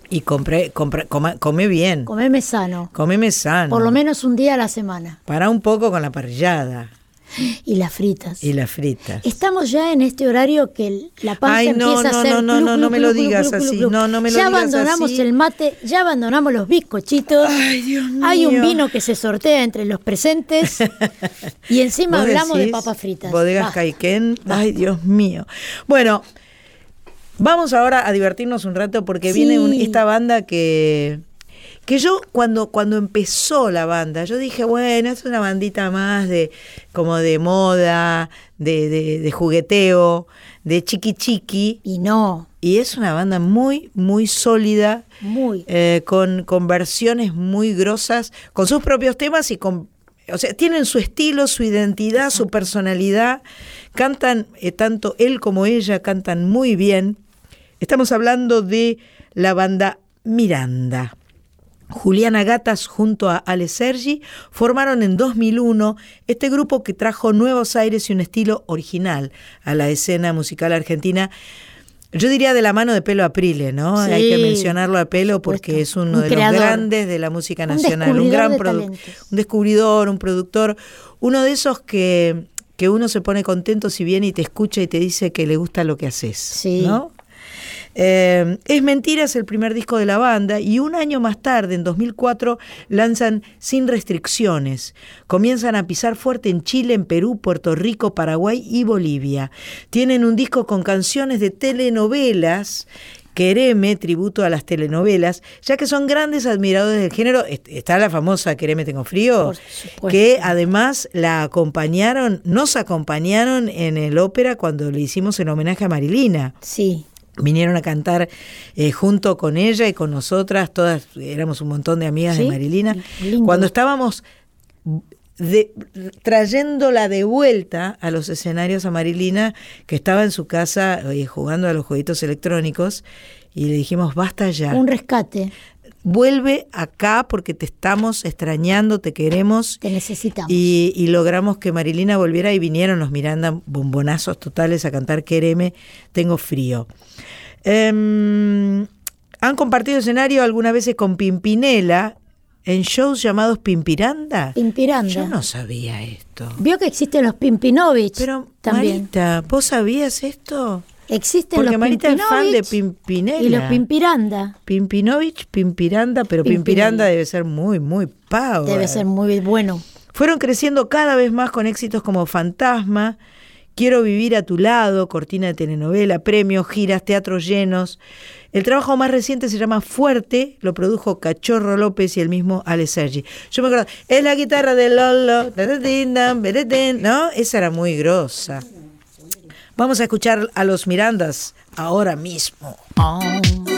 y compré, compra- coma- come bien, Comeme sano. comeme sano. Por lo menos un día a la semana. Para un poco con la parrillada Y las fritas. y las fritas. Estamos ya en este horario que la panza Ay, no, empieza no, a hacer no, no, no, no me lo digas así, no, no me lo ya digas abandonamos así. el mate, ya abandonamos los bizcochitos. Ay, Dios mío. Hay un vino que se sortea entre los presentes y encima ¿Vos hablamos de papas fritas. Bodegas Basta. Caiquén. Ay, Dios mío. Bueno, vamos ahora a divertirnos un rato porque Sí. viene un- esta banda que que yo cuando cuando empezó la banda, yo dije, bueno, es una bandita más de como de moda, de, de, de jugueteo, de chiqui chiqui. Y no, Y es una banda muy, muy sólida, muy. eh, con, con versiones muy grosas, con sus propios temas y con... O sea, tienen su estilo, su identidad, su personalidad. Cantan, eh, tanto él como ella cantan muy bien. Estamos hablando de la banda Miranda. Juliana Gatas junto a Ale Sergi formaron en 2001 este grupo que trajo nuevos aires y un estilo original a la escena musical argentina. Yo diría de la mano de Pelo Aprile, ¿no? Sí, Hay que mencionarlo a Pelo porque es uno Un de creador. los grandes de la música nacional, un gran de produ- talentos. un descubridor, un productor, uno de esos que, que uno se pone contento si viene y te escucha y te dice que le gusta lo que haces, Sí. ¿no? Eh, es Mentira es el primer disco de la banda y un año más tarde, en 2004, lanzan Sin Restricciones. Comienzan a pisar fuerte en Chile, en Perú, Puerto Rico, Paraguay y Bolivia. Tienen un disco con canciones de telenovelas. Quereme, tributo a las telenovelas, ya que son grandes admiradores del género. Est- Está la famosa Quereme Tengo Frío, que además la acompañaron, nos acompañaron en el ópera cuando le hicimos el homenaje a Marilina Sí. Vinieron a cantar eh, junto con ella y con nosotras, todas éramos un montón de amigas de Marilina. lindo. Cuando estábamos de- trayéndola de vuelta a los escenarios a Marilina, que estaba en su casa eh, jugando a los jueguitos electrónicos, y le dijimos, basta ya, Un rescate. Vuelve acá porque te estamos extrañando, te queremos. Te necesitamos. Y, y logramos que Marilina volviera y vinieron los Miranda bombonazos totales a cantar Quereme, Tengo Frío. Em, han compartido escenario algunas veces con Pimpinela en shows llamados Pimpiranda. Pimpiranda. Yo no sabía esto. Vio que existen los Pimpinovich Pero también. Marita, ¿vos sabías esto? Existen Porque los Marita es fan de Pimpinela. y los Pimpiranda. Pimpinovich, Pimpiranda, pero. Pimpiranda debe ser muy, muy power. Debe ser muy bueno. Fueron creciendo cada vez más con éxitos como Fantasma, Quiero vivir a tu lado, cortina de telenovela, premios, giras, teatros llenos. El trabajo más reciente se llama Fuerte, lo produjo Cachorro López y el mismo Ale Sergi. Yo me acuerdo, es la guitarra de Lolo, ¿no? Esa era muy grosa. Vamos a escuchar a los Mirandas ahora mismo. Bésame,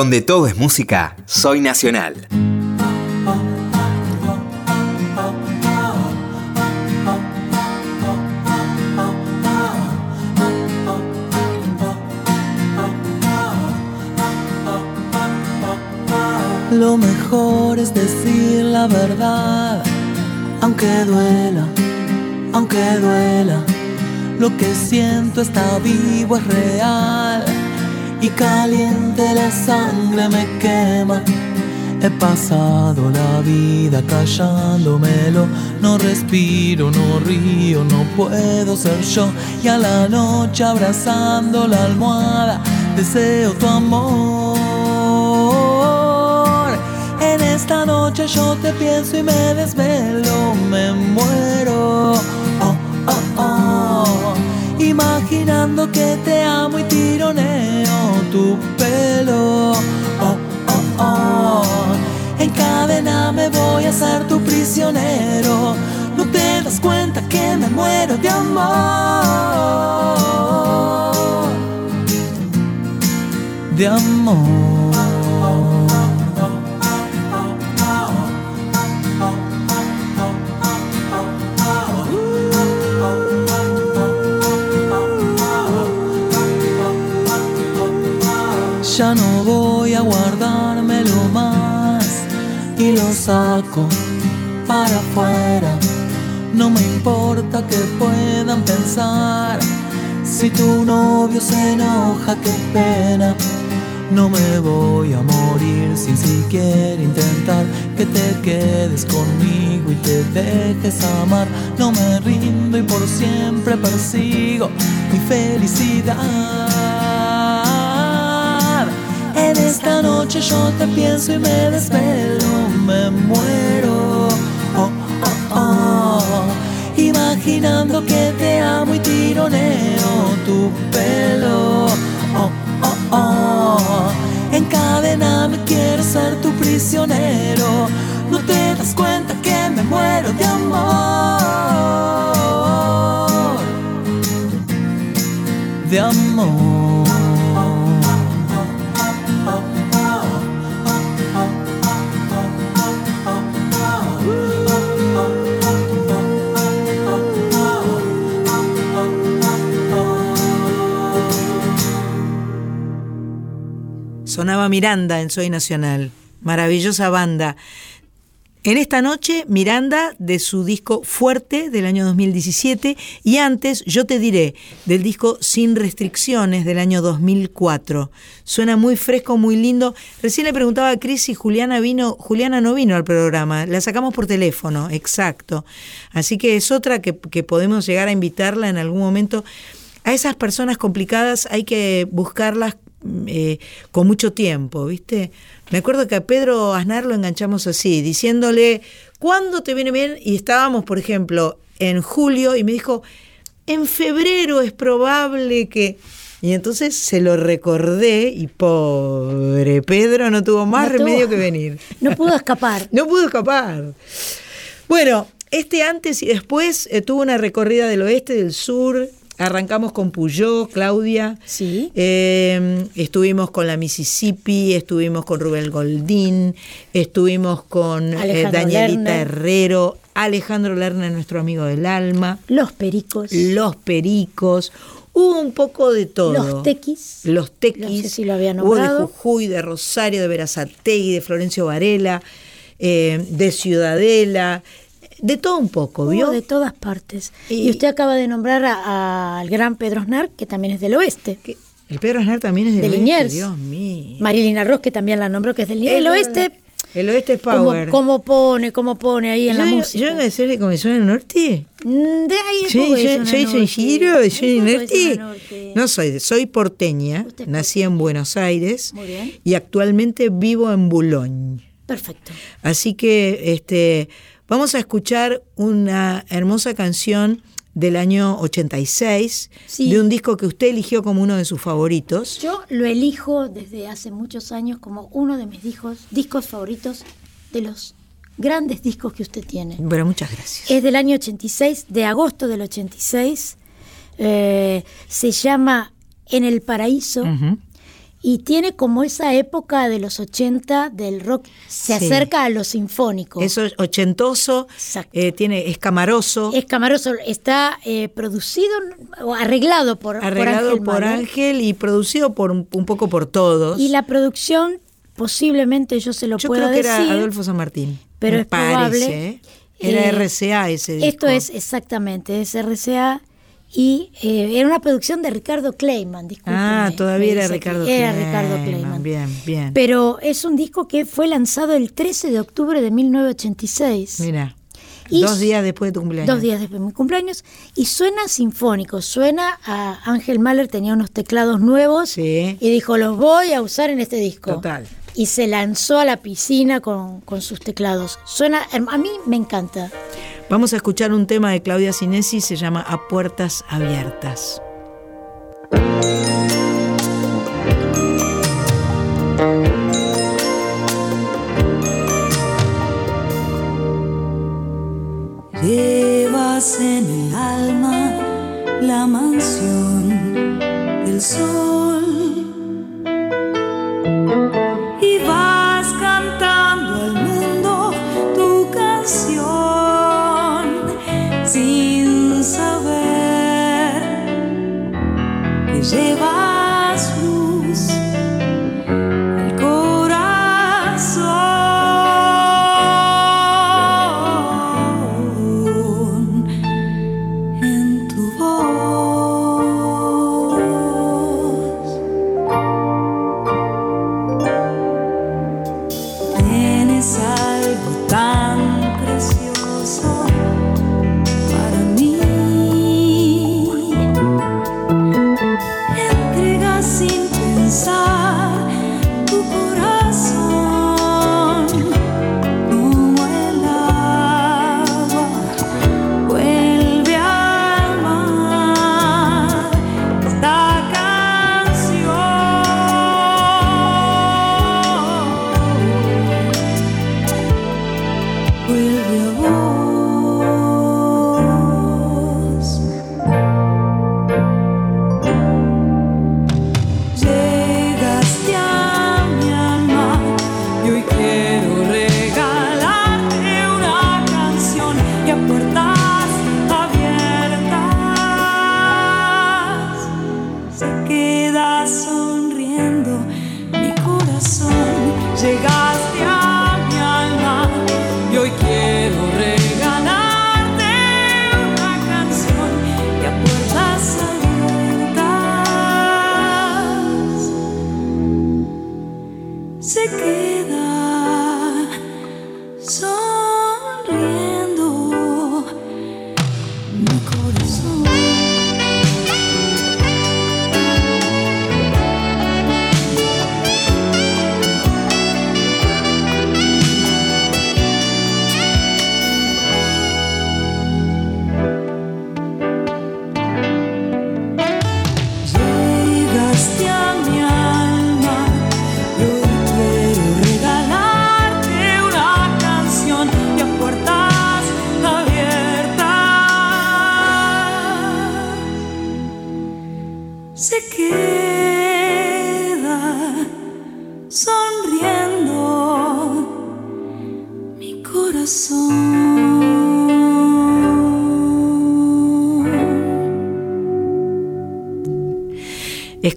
Donde todo es música, soy nacional. Lo mejor es decir la verdad, aunque duela, aunque duela. Lo que siento está vivo, es real y caliente la sangre me quema. He pasado la vida callándomelo, no respiro, no río, no puedo ser yo. Y a la noche abrazando la almohada, deseo tu amor. En esta noche yo te pienso y me desvelo, me muero. Oh, oh, oh. Imaginando que te amo y tironeo tu pelo. Oh, oh, oh. En cadena me voy a ser tu prisionero. No te das cuenta que me muero de amor. De amor. Saco para afuera. No me importa que puedan pensar. Si tu novio se enoja, qué pena. No me voy a morir sin siquiera intentar que te quedes conmigo y te dejes amar. No me rindo y por siempre persigo mi felicidad. En esta noche yo te pienso y me desvelo, me muero. Oh, oh, oh. Imaginando que te amo y tironeo tu pelo. Oh, oh, oh. En cadena me quiero ser tu prisionero. No te das cuenta que me muero de amor. De amor. Sonaba Miranda en Soy Nacional. Maravillosa banda. En esta noche, Miranda de su disco Fuerte del año 2017 y antes, yo te diré, del disco Sin Restricciones del año 2004. Suena muy fresco, muy lindo. Recién le preguntaba a Cris si Juliana vino, Juliana no vino al programa, la sacamos por teléfono, exacto. Así que es otra que, que podemos llegar a invitarla en algún momento. A esas personas complicadas hay que buscarlas eh, con mucho tiempo, ¿viste? Me acuerdo que a Pedro Aznar lo enganchamos así, diciéndole, ¿cuándo te viene bien? Y estábamos, por ejemplo, en julio y me dijo, en febrero es probable que... Y entonces se lo recordé y pobre Pedro no tuvo más No tuvo- remedio que venir. No pudo escapar. No pudo escapar. Bueno, este antes y después eh, tuvo una recorrida del oeste, del sur. Arrancamos con Puyó, Claudia. Sí. Eh, estuvimos con la Mississippi, estuvimos con Rubén Goldín, estuvimos con eh, Danielita Lerner. Herrero, Alejandro Lerner, nuestro amigo del alma, Los pericos. Los Pericos. Hubo un poco de todo. Los tequis. Los tequis. No sé si lo había Hubo de nombrado. Jujuy, de Rosario, de Verazategui, de Florencio Varela, eh, de Ciudadela, de todo un poco, ¿vio? de todas partes. Y- Y, usted acaba de nombrar al gran Pedro Aznar, que también es del oeste. El Pedro Aznar también es de, De oeste, Liniers. Dios mío. Marilina Ross, que también la nombró, que es del, Es del verdad. oeste. El oeste es power. Cómo, pone, cómo pone ahí en la yo, música. yo vengo de ser de Comisión del Norte. Mm, De ahí poco de yo, zona soy giro un soy norte. No soy, de- soy porteña, nací en Buenos Aires Muy bien. y actualmente vivo en Boulogne. Perfecto. Así que este, vamos a escuchar una hermosa canción del año 86, Sí. de un disco que usted eligió como uno de sus favoritos. Yo lo elijo desde hace muchos años como uno de mis discos, discos favoritos de los grandes discos que usted tiene. Bueno, muchas gracias. Es del año 86, de agosto del 86. Eh, se llama En el Paraíso. Y tiene como esa época de los 80 del rock, se Sí. acerca a lo sinfónico. Eso es ochentoso, eh, tiene, es camaroso, Es Camaroso, está eh, producido o arreglado por, por arreglado Ángel por. Ángel y producido por un, un poco por todos. Y la producción, posiblemente yo se lo Yo pueda creo que decir. era Adolfo San Martín. pero me es probable. parece, ¿eh? Era Eh, RCA ese disco. Esto es exactamente, es RCA. Y eh, era una producción de Ricardo Kleiman, Ah, todavía era Ricardo aquí. Era Kleiman. Ricardo Kleiman. Bien, bien. Pero es un disco que fue lanzado el 13 de octubre de 1986. Mira, Y dos días después de tu cumpleaños. Dos días después de mi cumpleaños. Y suena sinfónico. Suena a Ángel Mahler, tenía unos teclados nuevos. Y dijo, los voy a usar en este disco. Total. Y se lanzó a la piscina con, con sus teclados. Suena, a mí me encanta. Vamos a escuchar un tema de Claudia Sinesi, se llama A Puertas Abiertas. Llevas en el alma la mansión del sol que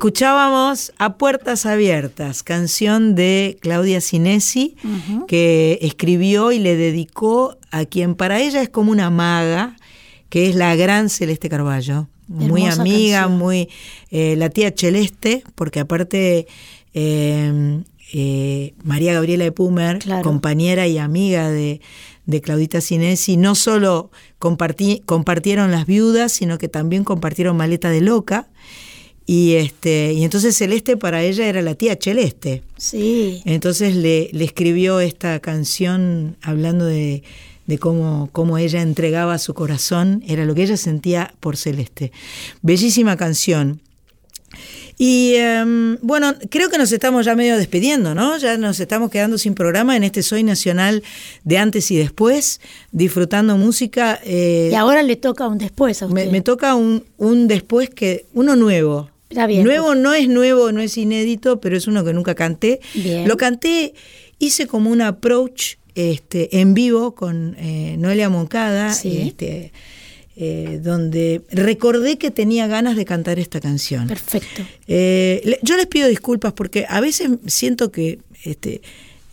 Escuchábamos A Puertas Abiertas, canción de Claudia Sinesi, que escribió y le dedicó a quien para ella es como una maga, que es la gran Celeste Carballo. Muy amiga, canción. muy eh, la tía Celeste, porque aparte eh, eh, María Gabriela de Pumer, compañera y amiga de, de Claudita Cinesi, no solo compartí- compartieron las viudas, sino que también compartieron Maleta de Loca. Y, este, y entonces Celeste para ella era la tía Celeste. Sí. Entonces le, le escribió esta canción hablando de, de cómo, cómo ella entregaba su corazón, era lo que ella sentía por Celeste. Bellísima canción. Y em, bueno, creo que nos estamos ya medio despidiendo, ¿no? Ya nos estamos quedando sin programa en este Soy Nacional de antes y después, disfrutando música. eh, Y ahora le toca un después a usted. me, me toca un, un después que, uno nuevo. Está bien. pues. Nuevo no es nuevo, no es inédito, pero es uno que nunca canté. Bien. Lo canté, hice como un approach este, en vivo con eh, Noelia Moncada, Sí. este, eh, donde recordé que tenía ganas de cantar esta canción. Perfecto. Eh, yo les pido disculpas porque a veces siento que este,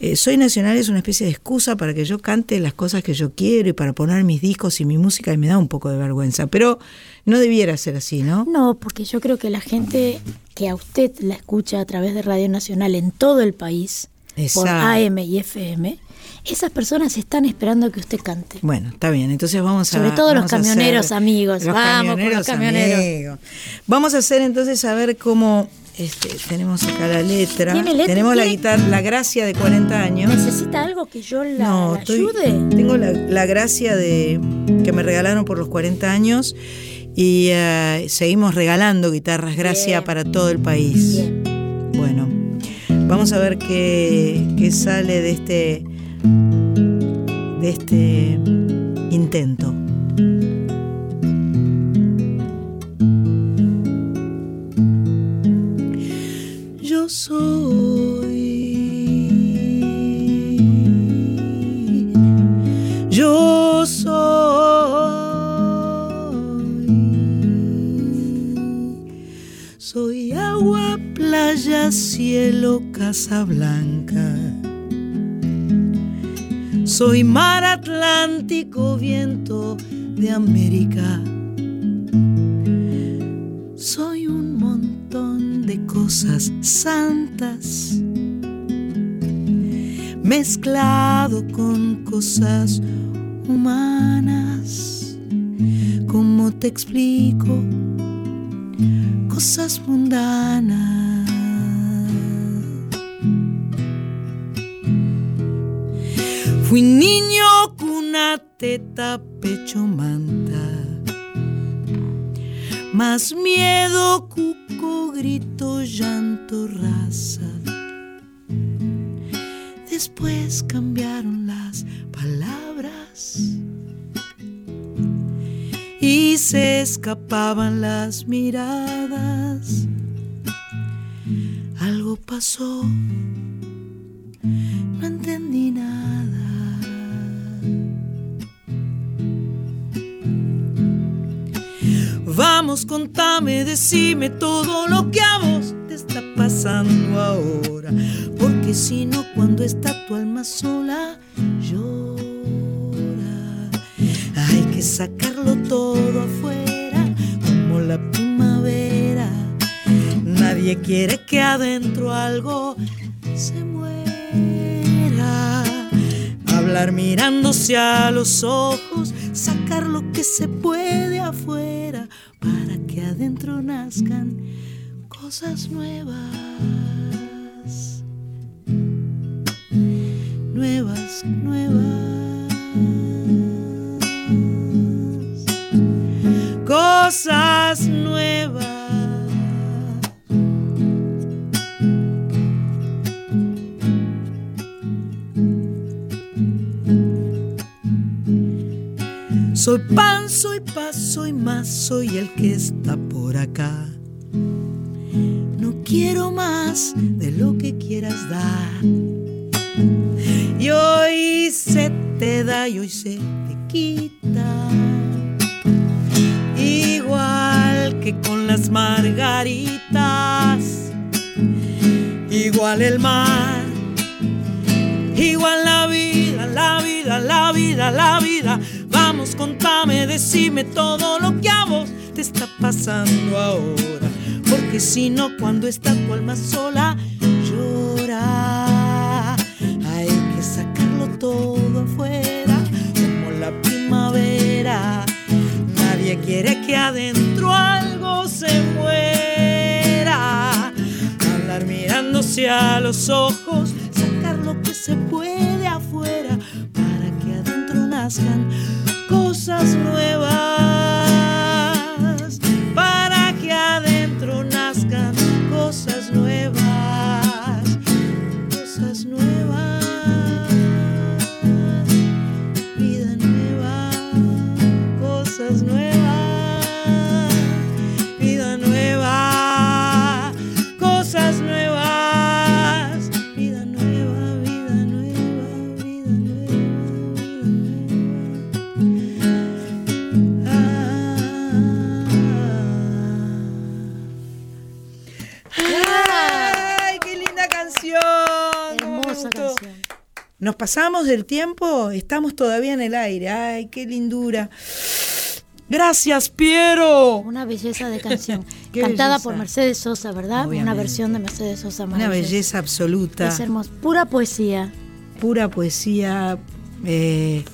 eh, Soy Nacional es una especie de excusa para que yo cante las cosas que yo quiero y para poner mis discos y mi música y me da un poco de vergüenza, pero no debiera ser así, ¿no? No, porque yo creo que la gente que a usted la escucha a través de Radio Nacional en todo el país, por. AM y FM, esas personas están esperando que usted cante. Bueno, está bien, entonces vamos a... Sobre todo los camioneros amigos. Los Vamos con los camioneros. amigos. Vamos a hacer entonces a ver cómo... Este, tenemos acá la letra. ¿Tiene letra? Tenemos la guitarra, la gracia de 40 años. ¿Necesita algo que yo la, No, la estoy- ayude? tengo la, la gracia de que me regalaron por los 40 años y eh, seguimos regalando guitarras gracia Bien. para todo el país. Bien. Bueno, vamos a ver qué, qué sale de este de este intento. Soy. Yo soy. Soy agua, playa, cielo, casa blanca. Soy mar Atlántico, viento de América. De cosas santas mezclado con cosas humanas. ¿Cómo te explico? Cosas mundanas. Fui niño cuna, teta, pecho, manta. Más miedo, grito, llanto, raza. Después cambiaron las palabras y se escapaban las miradas. Algo pasó, no entendí nada. Vamos, contame, decime todo lo que a vos te está pasando ahora. Porque si no, cuando está tu alma sola, llora. Hay que sacarlo todo afuera, como la primavera. Nadie quiere que adentro algo se muera. Hablar mirándose a los ojos, sacar lo que se puede afuera para que adentro nazcan cosas nuevas. Nuevas, nuevas. Cosas Soy pan, soy paz, soy más, soy el que está por acá. No quiero más de lo que quieras dar. Y hoy se te da y hoy se te quita. Igual que con las margaritas. Igual el mar. Igual la vida, la vida, la vida, la vida contame, decime todo lo que a vos te está pasando ahora. Porque si no, cuando está tu alma sola, llora. Hay que sacarlo todo afuera, como la primavera. Nadie quiere que adentro algo se muera. Andar mirándose a los ojos, sacar lo que se puede afuera para que adentro nazcan cosas nuevas. Nos pasamos del tiempo, estamos todavía en el aire. ¡Ay, qué lindura! Gracias, Piero. Una belleza de canción. Cantada belleza. por Mercedes Sosa, ¿verdad? Una versión de Mercedes Sosa Una belleza absoluta. Es hermoso. Pura poesía. pura poesía. eh,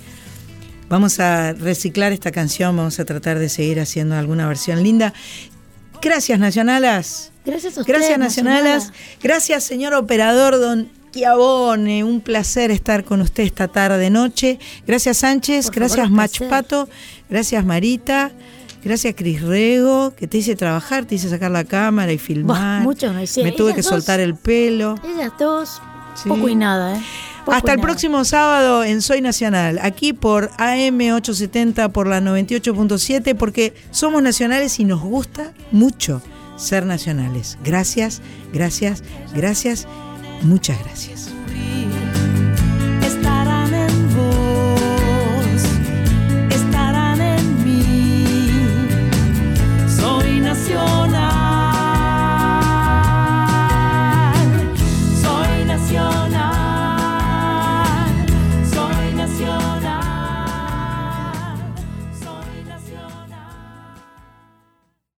vamos a reciclar esta canción, vamos a tratar de seguir haciendo alguna versión linda. Gracias, Nacionalas. Gracias a ustedes. Gracias, Nacionalas. Gracias, señor operador Don Un placer estar con usted esta tarde noche. Gracias, Sánchez. Por gracias, un Mach placer. Pato. Gracias, Marita. Gracias, Cris Rego, que te hice trabajar, te hice sacar la cámara y filmar. hice. Me tuve Ellas que dos. soltar el pelo. Ellas dos, Sí. poco y nada, ¿eh? Poco Hasta el nada. próximo sábado en Soy Nacional, aquí por AM870 por la 98.7, porque somos nacionales y nos gusta mucho ser nacionales. Gracias, gracias, gracias, muchas gracias.